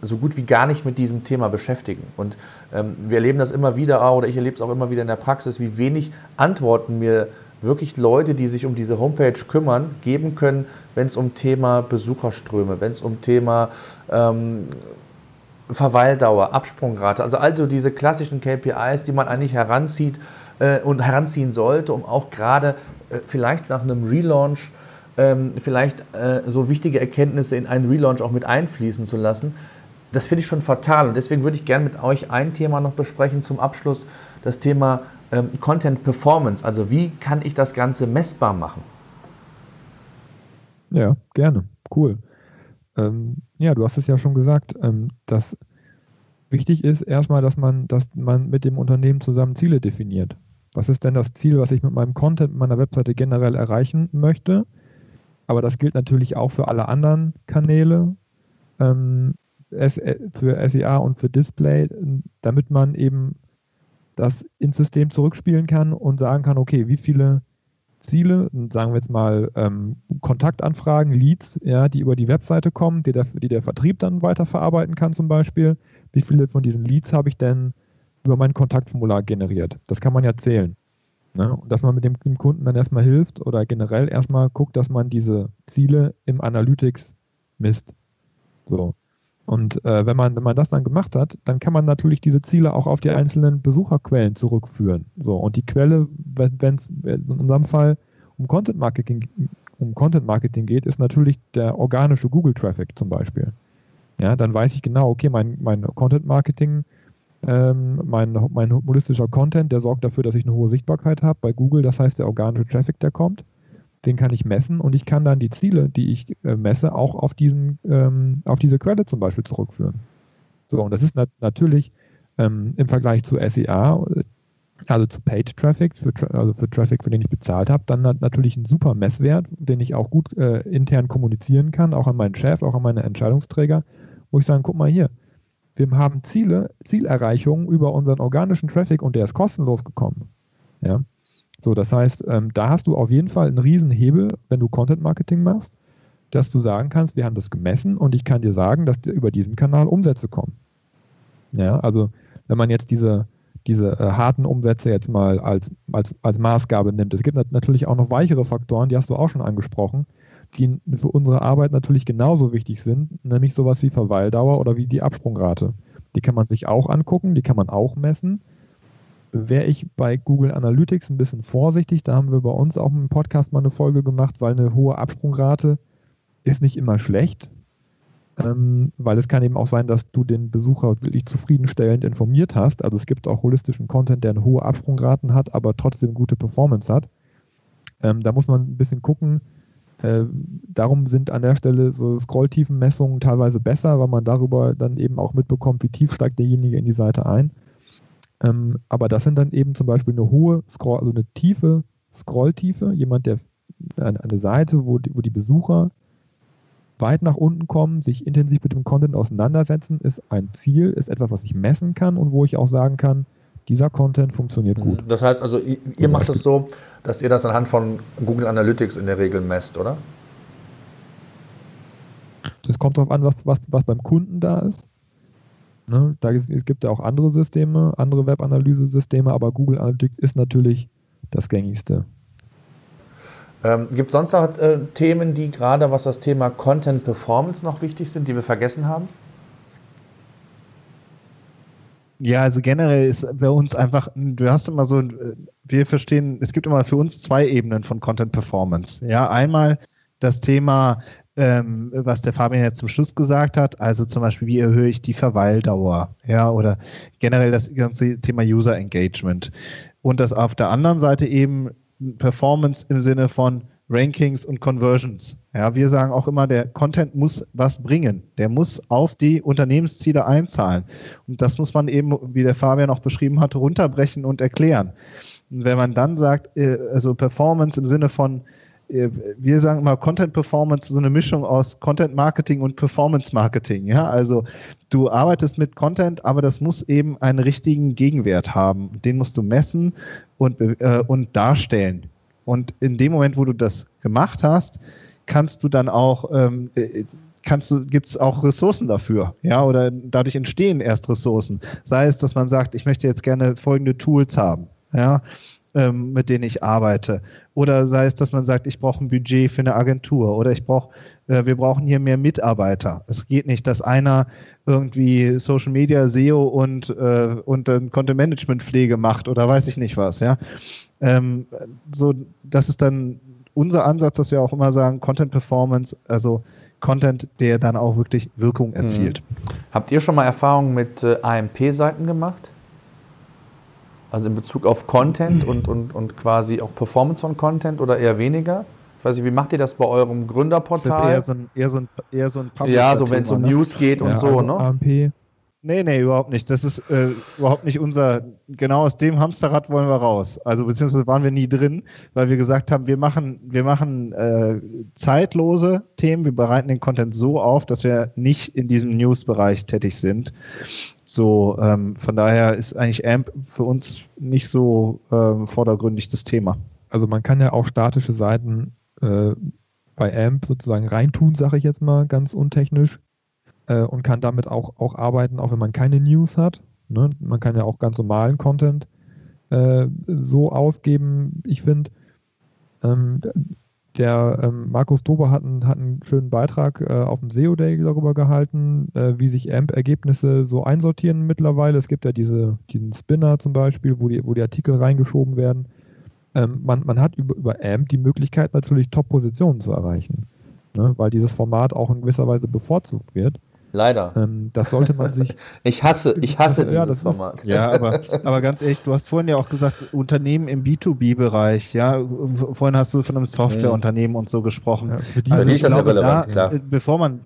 so gut wie gar nicht mit diesem Thema beschäftigen. Und ähm, wir erleben das immer wieder, oder ich erlebe es auch immer wieder in der Praxis, wie wenig Antworten mir wirklich Leute, die sich um diese Homepage kümmern, geben können, wenn es um Thema Besucherströme, wenn es um Thema ähm, Verweildauer, Absprungrate, also also diese klassischen KPIs, die man eigentlich heranzieht, äh, und heranziehen sollte, um auch gerade äh, vielleicht nach einem Relaunch ähm, vielleicht äh, so wichtige Erkenntnisse in einen Relaunch auch mit einfließen zu lassen. Das finde ich schon fatal und deswegen würde ich gerne mit euch ein Thema noch besprechen zum Abschluss, das Thema ähm, Content Performance. Also wie kann ich das Ganze messbar machen? Ja, gerne. Cool. Ähm, ja, du hast es ja schon gesagt, ähm, dass wichtig ist erstmal, dass man, dass man mit dem Unternehmen zusammen Ziele definiert. Was ist denn das Ziel, was ich mit meinem Content, meiner Webseite generell erreichen möchte? Aber das gilt natürlich auch für alle anderen Kanäle, ähm, für SEA und für Display, damit man eben das ins System zurückspielen kann und sagen kann, okay, wie viele Ziele, sagen wir jetzt mal ähm, Kontaktanfragen, Leads, ja, die über die Webseite kommen, die der, die der Vertrieb dann weiterverarbeiten kann zum Beispiel. Wie viele von diesen Leads habe ich denn über mein Kontaktformular generiert? Das kann man ja zählen. Ne? Und dass man mit dem, dem Kunden dann erstmal hilft oder generell erstmal guckt, dass man diese Ziele im Analytics misst. So. Und äh, wenn, man, wenn man das dann gemacht hat, dann kann man natürlich diese Ziele auch auf die einzelnen Besucherquellen zurückführen. So, und die Quelle, wenn es in unserem Fall um Content Marketing, um Content Marketing geht, ist natürlich der organische Google Traffic zum Beispiel. Ja, dann weiß ich genau, okay, mein, mein Content Marketing, ähm, mein, mein holistischer Content, der sorgt dafür, dass ich eine hohe Sichtbarkeit habe bei Google. Das heißt, der organische Traffic, der kommt den kann ich messen und ich kann dann die Ziele, die ich äh, messe, auch auf, diesen, ähm, auf diese Quelle zum Beispiel zurückführen. So, und das ist nat natürlich ähm, im Vergleich zu SEA, also zu Paid Traffic, für, also für Traffic, für den ich bezahlt habe, dann nat natürlich ein super Messwert, den ich auch gut äh, intern kommunizieren kann, auch an meinen Chef, auch an meine Entscheidungsträger, wo ich sage, guck mal hier, wir haben Ziele, Zielerreichungen über unseren organischen Traffic und der ist kostenlos gekommen. Ja, so, das heißt, ähm, da hast du auf jeden Fall einen riesen Hebel, wenn du Content Marketing machst, dass du sagen kannst, wir haben das gemessen und ich kann dir sagen, dass dir über diesen Kanal Umsätze kommen. Ja, also wenn man jetzt diese, diese äh, harten Umsätze jetzt mal als, als, als Maßgabe nimmt. Es gibt natürlich auch noch weichere Faktoren, die hast du auch schon angesprochen, die für unsere Arbeit natürlich genauso wichtig sind, nämlich sowas wie Verweildauer oder wie die Absprungrate. Die kann man sich auch angucken, die kann man auch messen wäre ich bei Google Analytics ein bisschen vorsichtig. Da haben wir bei uns auch im Podcast mal eine Folge gemacht, weil eine hohe Absprungrate ist nicht immer schlecht. Ähm, weil es kann eben auch sein, dass du den Besucher wirklich zufriedenstellend informiert hast. Also es gibt auch holistischen Content, der eine hohe Absprungraten hat, aber trotzdem gute Performance hat. Ähm, da muss man ein bisschen gucken. Äh, darum sind an der Stelle so Scrolltiefenmessungen teilweise besser, weil man darüber dann eben auch mitbekommt, wie tief steigt derjenige in die Seite ein. Ähm, aber das sind dann eben zum Beispiel eine hohe Scroll, also eine tiefe Scrolltiefe, jemand, der eine, eine Seite, wo die, wo die Besucher weit nach unten kommen, sich intensiv mit dem Content auseinandersetzen, ist ein Ziel, ist etwas, was ich messen kann und wo ich auch sagen kann, dieser Content funktioniert gut. Das heißt also, ihr, ihr macht es das so, dass ihr das anhand von Google Analytics in der Regel messt, oder? Das kommt darauf an, was, was, was beim Kunden da ist. Ne? Da, es gibt ja auch andere Systeme, andere Webanalyse-Systeme, aber Google Analytics ist natürlich das gängigste. Ähm, gibt es sonst noch äh, Themen, die gerade was das Thema Content Performance noch wichtig sind, die wir vergessen haben? Ja, also generell ist bei uns einfach, du hast immer so, wir verstehen, es gibt immer für uns zwei Ebenen von Content Performance. Ja, einmal das Thema ähm, was der Fabian jetzt zum Schluss gesagt hat, also zum Beispiel, wie erhöhe ich die Verweildauer, ja, oder generell das ganze Thema User Engagement. Und das auf der anderen Seite eben Performance im Sinne von Rankings und Conversions. Ja, wir sagen auch immer, der Content muss was bringen. Der muss auf die Unternehmensziele einzahlen. Und das muss man eben, wie der Fabian auch beschrieben hat, runterbrechen und erklären. Und wenn man dann sagt, äh, also Performance im Sinne von wir sagen immer Content Performance, so eine Mischung aus Content Marketing und Performance Marketing. Ja, also du arbeitest mit Content, aber das muss eben einen richtigen Gegenwert haben. Den musst du messen und, äh, und darstellen. Und in dem Moment, wo du das gemacht hast, kannst du dann auch ähm, äh, gibt es auch Ressourcen dafür, ja, oder dadurch entstehen erst Ressourcen. Sei es, dass man sagt, ich möchte jetzt gerne folgende Tools haben, ja, ähm, mit denen ich arbeite. Oder sei es, dass man sagt, ich brauche ein Budget für eine Agentur oder ich brauche, äh, wir brauchen hier mehr Mitarbeiter. Es geht nicht, dass einer irgendwie Social Media, SEO und, äh, und dann Content Management Pflege macht oder weiß ich nicht was, ja. Ähm, so, das ist dann unser Ansatz, dass wir auch immer sagen, Content Performance, also Content, der dann auch wirklich Wirkung erzielt. Mhm. Habt ihr schon mal Erfahrungen mit äh, AMP-Seiten gemacht? Also in Bezug auf Content und, und, und quasi auch Performance von Content oder eher weniger? Ich weiß nicht, wie macht ihr das bei eurem Gründerportal? Das ist eher so ein, eher so ein, eher so ein Ja, so wenn es um ne? News geht und ja, so, also ne? AMP Nee, nee, überhaupt nicht. Das ist äh, überhaupt nicht unser, genau aus dem Hamsterrad wollen wir raus. Also beziehungsweise waren wir nie drin, weil wir gesagt haben, wir machen, wir machen äh, zeitlose Themen, wir bereiten den Content so auf, dass wir nicht in diesem News-Bereich tätig sind. So, ähm, von daher ist eigentlich AMP für uns nicht so ähm, vordergründig das Thema. Also man kann ja auch statische Seiten äh, bei AMP sozusagen reintun, sage ich jetzt mal ganz untechnisch äh, und kann damit auch, auch arbeiten, auch wenn man keine News hat. Ne? Man kann ja auch ganz normalen Content äh, so ausgeben. Ich finde, ähm, der ähm, Markus Dober hat, einen, hat einen schönen Beitrag äh, auf dem SEO Day darüber gehalten, äh, wie sich AMP-Ergebnisse so einsortieren mittlerweile. Es gibt ja diese, diesen Spinner zum Beispiel, wo die, wo die Artikel reingeschoben werden. Ähm, man, man hat über, über AMP die Möglichkeit, natürlich Top-Positionen zu erreichen, ne? weil dieses Format auch in gewisser Weise bevorzugt wird. Leider. Ähm, das sollte man sich. ich hasse, ich hasse ja, dieses Format. Ja, aber, aber ganz ehrlich, du hast vorhin ja auch gesagt, Unternehmen im B2B-Bereich, ja. Vorhin hast du von einem Softwareunternehmen und so gesprochen. Ja, für die also ich glaube, da, klar. bevor man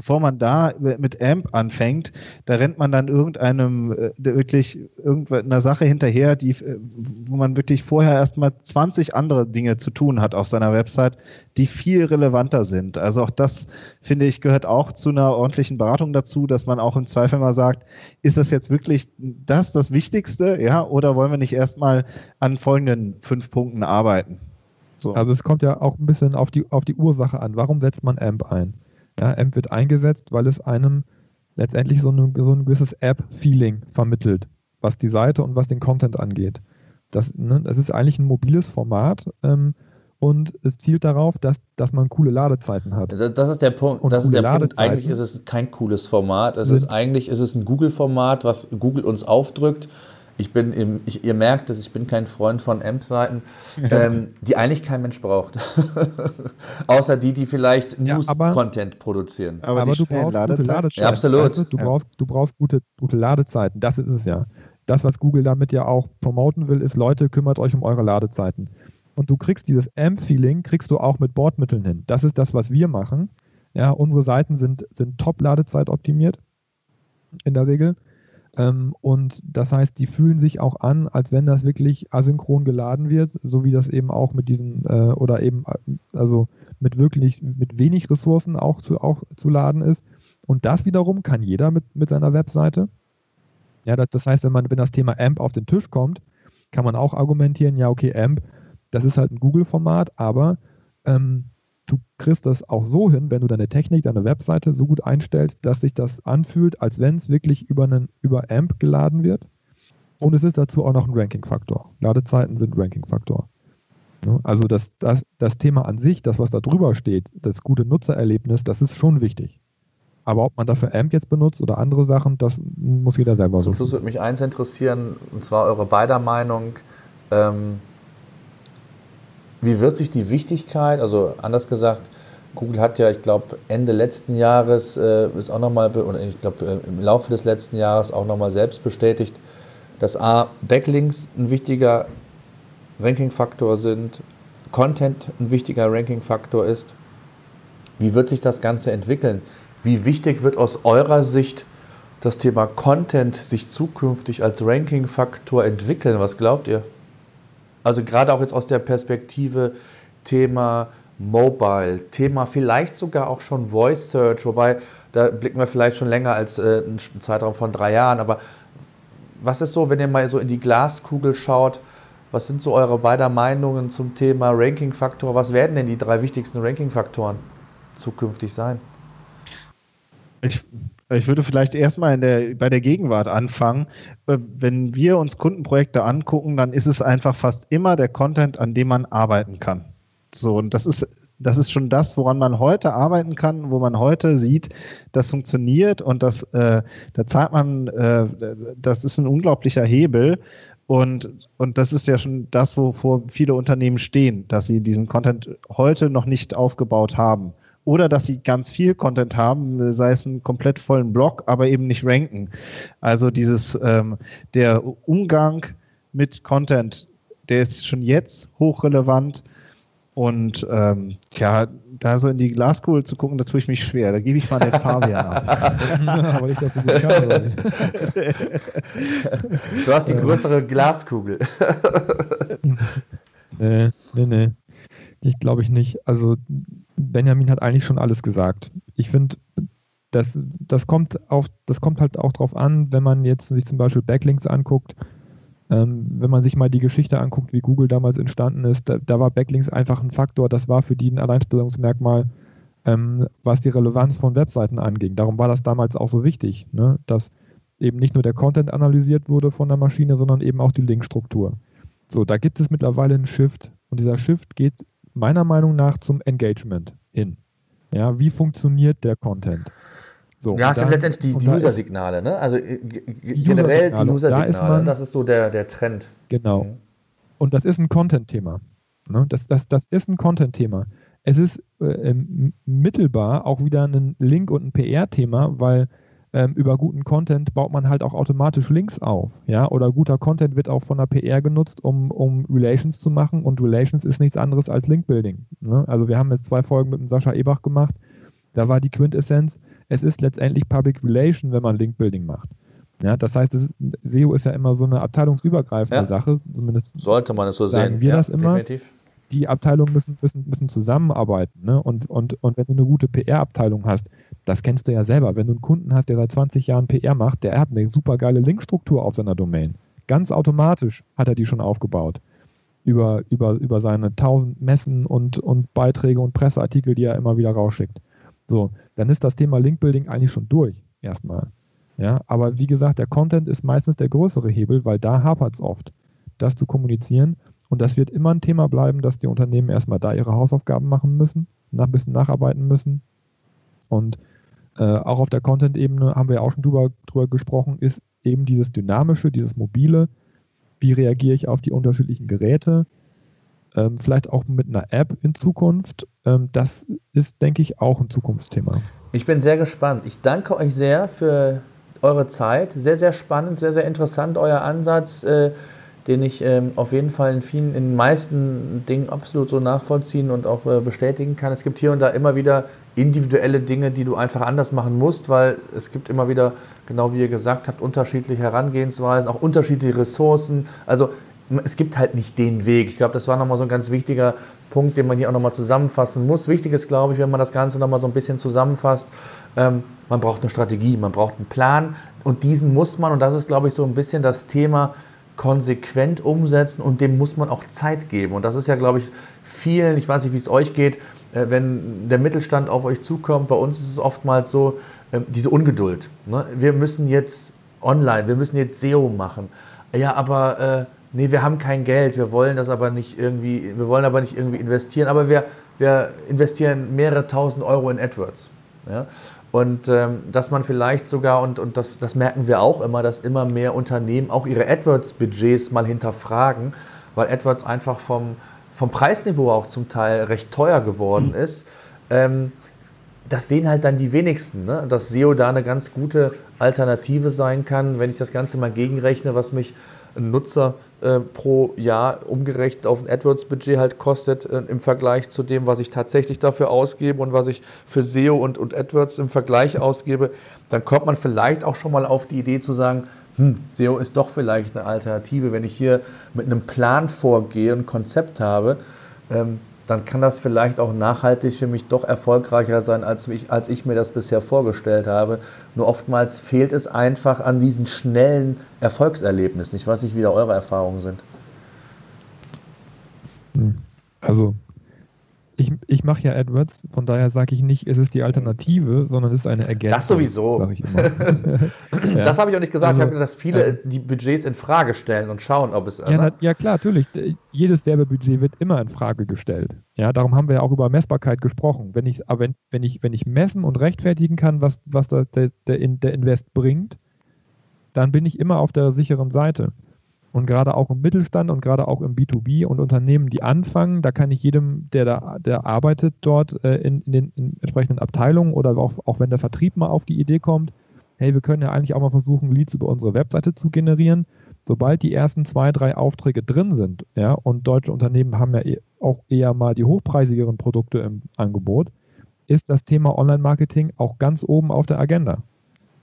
bevor man da mit AMP anfängt, da rennt man dann irgendeinem äh, wirklich irgendeiner Sache hinterher, die, äh, wo man wirklich vorher erstmal 20 andere Dinge zu tun hat auf seiner Website, die viel relevanter sind. Also auch das, finde ich, gehört auch zu einer ordentlichen Beratung dazu, dass man auch im Zweifel mal sagt, ist das jetzt wirklich das das Wichtigste, ja, oder wollen wir nicht erstmal an folgenden fünf Punkten arbeiten? So. Also es kommt ja auch ein bisschen auf die, auf die Ursache an. Warum setzt man AMP ein? Ja, AMP wird eingesetzt, weil es einem letztendlich so, eine, so ein gewisses App-Feeling vermittelt, was die Seite und was den Content angeht. Das, ne, das ist eigentlich ein mobiles Format ähm, und es zielt darauf, dass, dass man coole Ladezeiten hat. Das ist der Punkt. Und das ist der Punkt. Eigentlich ist es kein cooles Format. Es ist eigentlich ist es ein Google-Format, was Google uns aufdrückt ich bin im, ich, ihr merkt es, ich bin kein Freund von AMP-Seiten, ähm, die eigentlich kein Mensch braucht. Außer die, die vielleicht News-Content produzieren. Aber, aber du brauchst Ladezeiten. gute Ladezeiten. Ja, absolut. Weißt du, du, brauchst, du brauchst gute, gute Ladezeiten. Das ist es ja. Das, was Google damit ja auch promoten will, ist, Leute, kümmert euch um eure Ladezeiten. Und du kriegst dieses AMP-Feeling, kriegst du auch mit Bordmitteln hin. Das ist das, was wir machen. Ja, unsere Seiten sind, sind top Ladezeit optimiert in der Regel. Ähm, und das heißt, die fühlen sich auch an, als wenn das wirklich asynchron geladen wird, so wie das eben auch mit diesen äh, oder eben also mit wirklich mit wenig Ressourcen auch zu, auch zu laden ist. Und das wiederum kann jeder mit, mit seiner Webseite. Ja, das, das heißt, wenn man, wenn das Thema AMP auf den Tisch kommt, kann man auch argumentieren, ja, okay, AMP, das ist halt ein Google-Format, aber ähm, du kriegst das auch so hin, wenn du deine Technik, deine Webseite so gut einstellst, dass sich das anfühlt, als wenn es wirklich über, einen, über AMP geladen wird. Und es ist dazu auch noch ein Ranking-Faktor. Ladezeiten sind Ranking-Faktor. Also das, das, das Thema an sich, das, was da drüber steht, das gute Nutzererlebnis, das ist schon wichtig. Aber ob man dafür AMP jetzt benutzt oder andere Sachen, das muss jeder selber Zum Schluss würde mich eins interessieren, und zwar eure beider Meinung. Ähm, wie wird sich die Wichtigkeit, also anders gesagt, Google hat ja, ich glaube, Ende letzten Jahres äh, ist auch nochmal, oder ich glaube, äh, im Laufe des letzten Jahres auch nochmal selbst bestätigt, dass A, Backlinks ein wichtiger Ranking-Faktor sind, Content ein wichtiger Ranking-Faktor ist. Wie wird sich das Ganze entwickeln? Wie wichtig wird aus eurer Sicht das Thema Content sich zukünftig als Ranking-Faktor entwickeln? Was glaubt ihr? Also gerade auch jetzt aus der Perspektive Thema Mobile, Thema vielleicht sogar auch schon Voice Search, wobei da blicken wir vielleicht schon länger als äh, einen Zeitraum von drei Jahren. Aber was ist so, wenn ihr mal so in die Glaskugel schaut, was sind so eure beider Meinungen zum Thema Ranking-Faktor? Was werden denn die drei wichtigsten Ranking-Faktoren zukünftig sein? Ich Ich würde vielleicht erstmal der, bei der Gegenwart anfangen. Äh, wenn wir uns Kundenprojekte angucken, dann ist es einfach fast immer der Content, an dem man arbeiten kann. So, und das ist, das ist schon das, woran man heute arbeiten kann, wo man heute sieht, das funktioniert und das, äh, da zahlt man, äh, das ist ein unglaublicher Hebel. Und, und das ist ja schon das, wovor viele Unternehmen stehen, dass sie diesen Content heute noch nicht aufgebaut haben. Oder dass sie ganz viel Content haben, sei es einen komplett vollen Blog, aber eben nicht ranken. Also dieses, ähm, der Umgang mit Content, der ist schon jetzt hochrelevant. Und ähm, ja, da so in die Glaskugel zu gucken, da tue ich mich schwer. Da gebe ich mal den Fabian ab. Weil ich das so gut kann. Du hast die größere Glaskugel. nee, nee, nee. Ich glaube ich nicht. Also Benjamin hat eigentlich schon alles gesagt. Ich finde, das, das, kommt das kommt halt auch darauf an, wenn man jetzt sich zum Beispiel Backlinks anguckt. Ähm, wenn man sich mal die Geschichte anguckt, wie Google damals entstanden ist, da, da war Backlinks einfach ein Faktor. Das war für die ein Alleinstellungsmerkmal, ähm, was die Relevanz von Webseiten anging. Darum war das damals auch so wichtig, ne? dass eben nicht nur der Content analysiert wurde von der Maschine, sondern eben auch die Linkstruktur. So, da gibt es mittlerweile einen Shift und dieser Shift geht meiner Meinung nach zum Engagement hin. Ja, wie funktioniert der Content? So, ja, das sind letztendlich die, die User-Signale, ne? Also äh, generell die User-Signale, da das ist so der, der Trend. Genau. Mhm. Und das ist ein Content-Thema. Ne? Das, das, das ist ein Content-Thema. Es ist äh, mittelbar auch wieder ein Link- und ein PR-Thema, weil ähm, über guten Content baut man halt auch automatisch Links auf. Ja? Oder guter Content wird auch von der PR genutzt, um, um Relations zu machen. Und Relations ist nichts anderes als Linkbuilding. Ne? Also wir haben jetzt zwei Folgen mit dem Sascha Ebach gemacht. Da war die Quintessenz, es ist letztendlich Public Relation, wenn man Linkbuilding macht. Ja, das heißt, ist, SEO ist ja immer so eine abteilungsübergreifende ja. Sache. Zumindest sollte man es so sehen. Wir ja, das immer. Definitiv die Abteilungen müssen, müssen, müssen zusammenarbeiten. Ne? Und, und, und wenn du eine gute PR-Abteilung hast, das kennst du ja selber, wenn du einen Kunden hast, der seit 20 Jahren PR macht, der hat eine super geile Linkstruktur auf seiner Domain. Ganz automatisch hat er die schon aufgebaut. Über, über, über seine 1000 Messen und, und Beiträge und Presseartikel, die er immer wieder rausschickt. So, dann ist das Thema Linkbuilding eigentlich schon durch, erstmal. Ja, aber wie gesagt, der Content ist meistens der größere Hebel, weil da hapert es oft, das zu kommunizieren und das wird immer ein Thema bleiben, dass die Unternehmen erstmal da ihre Hausaufgaben machen müssen, nach, ein bisschen nacharbeiten müssen. Und äh, auch auf der Content-Ebene haben wir auch schon drüber, drüber gesprochen, ist eben dieses Dynamische, dieses Mobile. Wie reagiere ich auf die unterschiedlichen Geräte? Ähm, vielleicht auch mit einer App in Zukunft. Ähm, das ist, denke ich, auch ein Zukunftsthema. Ich bin sehr gespannt. Ich danke euch sehr für eure Zeit. Sehr, sehr spannend, sehr, sehr interessant, euer Ansatz. Äh, den ich ähm, auf jeden Fall in vielen, in den meisten Dingen absolut so nachvollziehen und auch äh, bestätigen kann. Es gibt hier und da immer wieder individuelle Dinge, die du einfach anders machen musst, weil es gibt immer wieder, genau wie ihr gesagt habt, unterschiedliche Herangehensweisen, auch unterschiedliche Ressourcen. Also es gibt halt nicht den Weg. Ich glaube, das war nochmal so ein ganz wichtiger Punkt, den man hier auch nochmal zusammenfassen muss. Wichtig ist, glaube ich, wenn man das Ganze nochmal so ein bisschen zusammenfasst, ähm, man braucht eine Strategie, man braucht einen Plan und diesen muss man, und das ist, glaube ich, so ein bisschen das Thema, konsequent umsetzen und dem muss man auch Zeit geben. Und das ist ja, glaube ich, vielen, ich weiß nicht, wie es euch geht, wenn der Mittelstand auf euch zukommt, bei uns ist es oftmals so, ähm, diese Ungeduld. Ne? Wir müssen jetzt online, wir müssen jetzt SEO machen. Ja, aber äh, nee, wir haben kein Geld, wir wollen das aber nicht irgendwie, wir wollen aber nicht irgendwie investieren, aber wir, wir investieren mehrere tausend Euro in AdWords. Ja? Und ähm, dass man vielleicht sogar, und, und das, das merken wir auch immer, dass immer mehr Unternehmen auch ihre AdWords-Budgets mal hinterfragen, weil AdWords einfach vom, vom Preisniveau auch zum Teil recht teuer geworden mhm. ist. Ähm, das sehen halt dann die wenigsten, ne? dass SEO da eine ganz gute Alternative sein kann, wenn ich das Ganze mal gegenrechne, was mich ein Nutzer äh, pro Jahr umgerechnet auf ein AdWords-Budget halt kostet äh, im Vergleich zu dem, was ich tatsächlich dafür ausgebe und was ich für SEO und, und AdWords im Vergleich ausgebe, dann kommt man vielleicht auch schon mal auf die Idee zu sagen, hm, SEO ist doch vielleicht eine Alternative, wenn ich hier mit einem Plan vorgehe, ein Konzept habe. Ähm, dann kann das vielleicht auch nachhaltig für mich doch erfolgreicher sein, als ich, als ich mir das bisher vorgestellt habe. Nur oftmals fehlt es einfach an diesen schnellen Erfolgserlebnissen. Ich weiß nicht, wie da eure Erfahrungen sind. Hm. Also, ich, ich mache ja AdWords, von daher sage ich nicht, es ist die Alternative, sondern es ist eine Ergänzung. Das sowieso. sag Ich immer. ja. Das habe ich auch nicht gesagt. Also, ich habe gesagt, dass viele äh, die Budgets in Frage stellen und schauen, ob es. Ja, na, ja, klar, natürlich. Jedes Werbebudget wird immer in Frage gestellt. Ja, darum haben wir ja auch über Messbarkeit gesprochen. Wenn ich, wenn, wenn ich, wenn ich messen und rechtfertigen kann, was, was der, der, der Invest bringt, dann bin ich immer auf der sicheren Seite. Und gerade auch im Mittelstand und gerade auch im B2B und Unternehmen, die anfangen, da kann ich jedem, der da der arbeitet dort äh, in, in, den in entsprechenden Abteilungen oder auch, auch wenn der Vertrieb mal auf die Idee kommt, hey, wir können ja eigentlich auch mal versuchen, Leads über unsere Webseite zu generieren. Sobald die ersten zwei, drei Aufträge drin sind, ja, und deutsche Unternehmen haben ja eh, auch eher mal die hochpreisigeren Produkte im Angebot, ist das Thema Online-Marketing auch ganz oben auf der Agenda.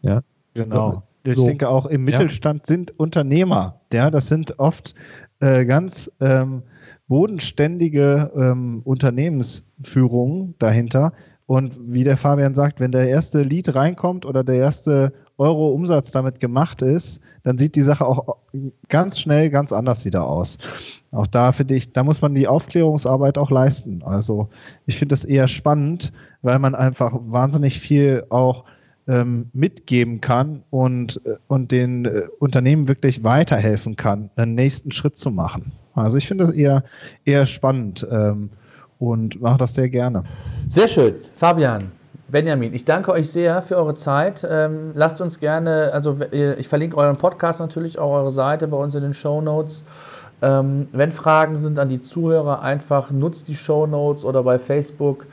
Ja. Genau. Ich so. denke auch im Mittelstand ja. sind Unternehmer. Ja, das sind oft äh, ganz ähm, bodenständige ähm, Unternehmensführungen dahinter. Und wie der Fabian sagt, wenn der erste Lead reinkommt oder der erste Euro Umsatz damit gemacht ist, dann sieht die Sache auch ganz schnell ganz anders wieder aus. Auch da finde ich, da muss man die Aufklärungsarbeit auch leisten. Also ich finde das eher spannend, weil man einfach wahnsinnig viel auch ähm, mitgeben kann und, äh, und den äh, Unternehmen wirklich weiterhelfen kann, einen nächsten Schritt zu machen. Also ich finde das eher, eher spannend ähm, und mache das sehr gerne. Sehr schön. Fabian, Benjamin, ich danke euch sehr für eure Zeit. Ähm, lasst uns gerne, also ich verlinke euren Podcast natürlich, auch eure Seite bei uns in den Show Notes. Ähm, wenn Fragen sind an die Zuhörer, einfach nutzt die Show Notes oder bei Facebook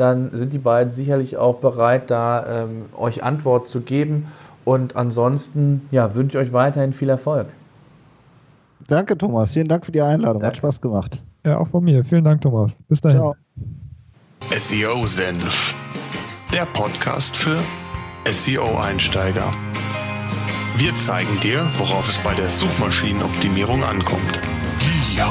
dann sind die beiden sicherlich auch bereit, da ähm, euch Antwort zu geben. Und ansonsten ja, wünsche ich euch weiterhin viel Erfolg. Danke, Thomas. Vielen Dank für die Einladung. Danke. Hat Spaß gemacht. Ja, auch von mir. Vielen Dank, Thomas. Bis dahin. Ciao. SEO Senf. Der Podcast für SEO-Einsteiger. Wir zeigen dir, worauf es bei der Suchmaschinenoptimierung ankommt. Ja.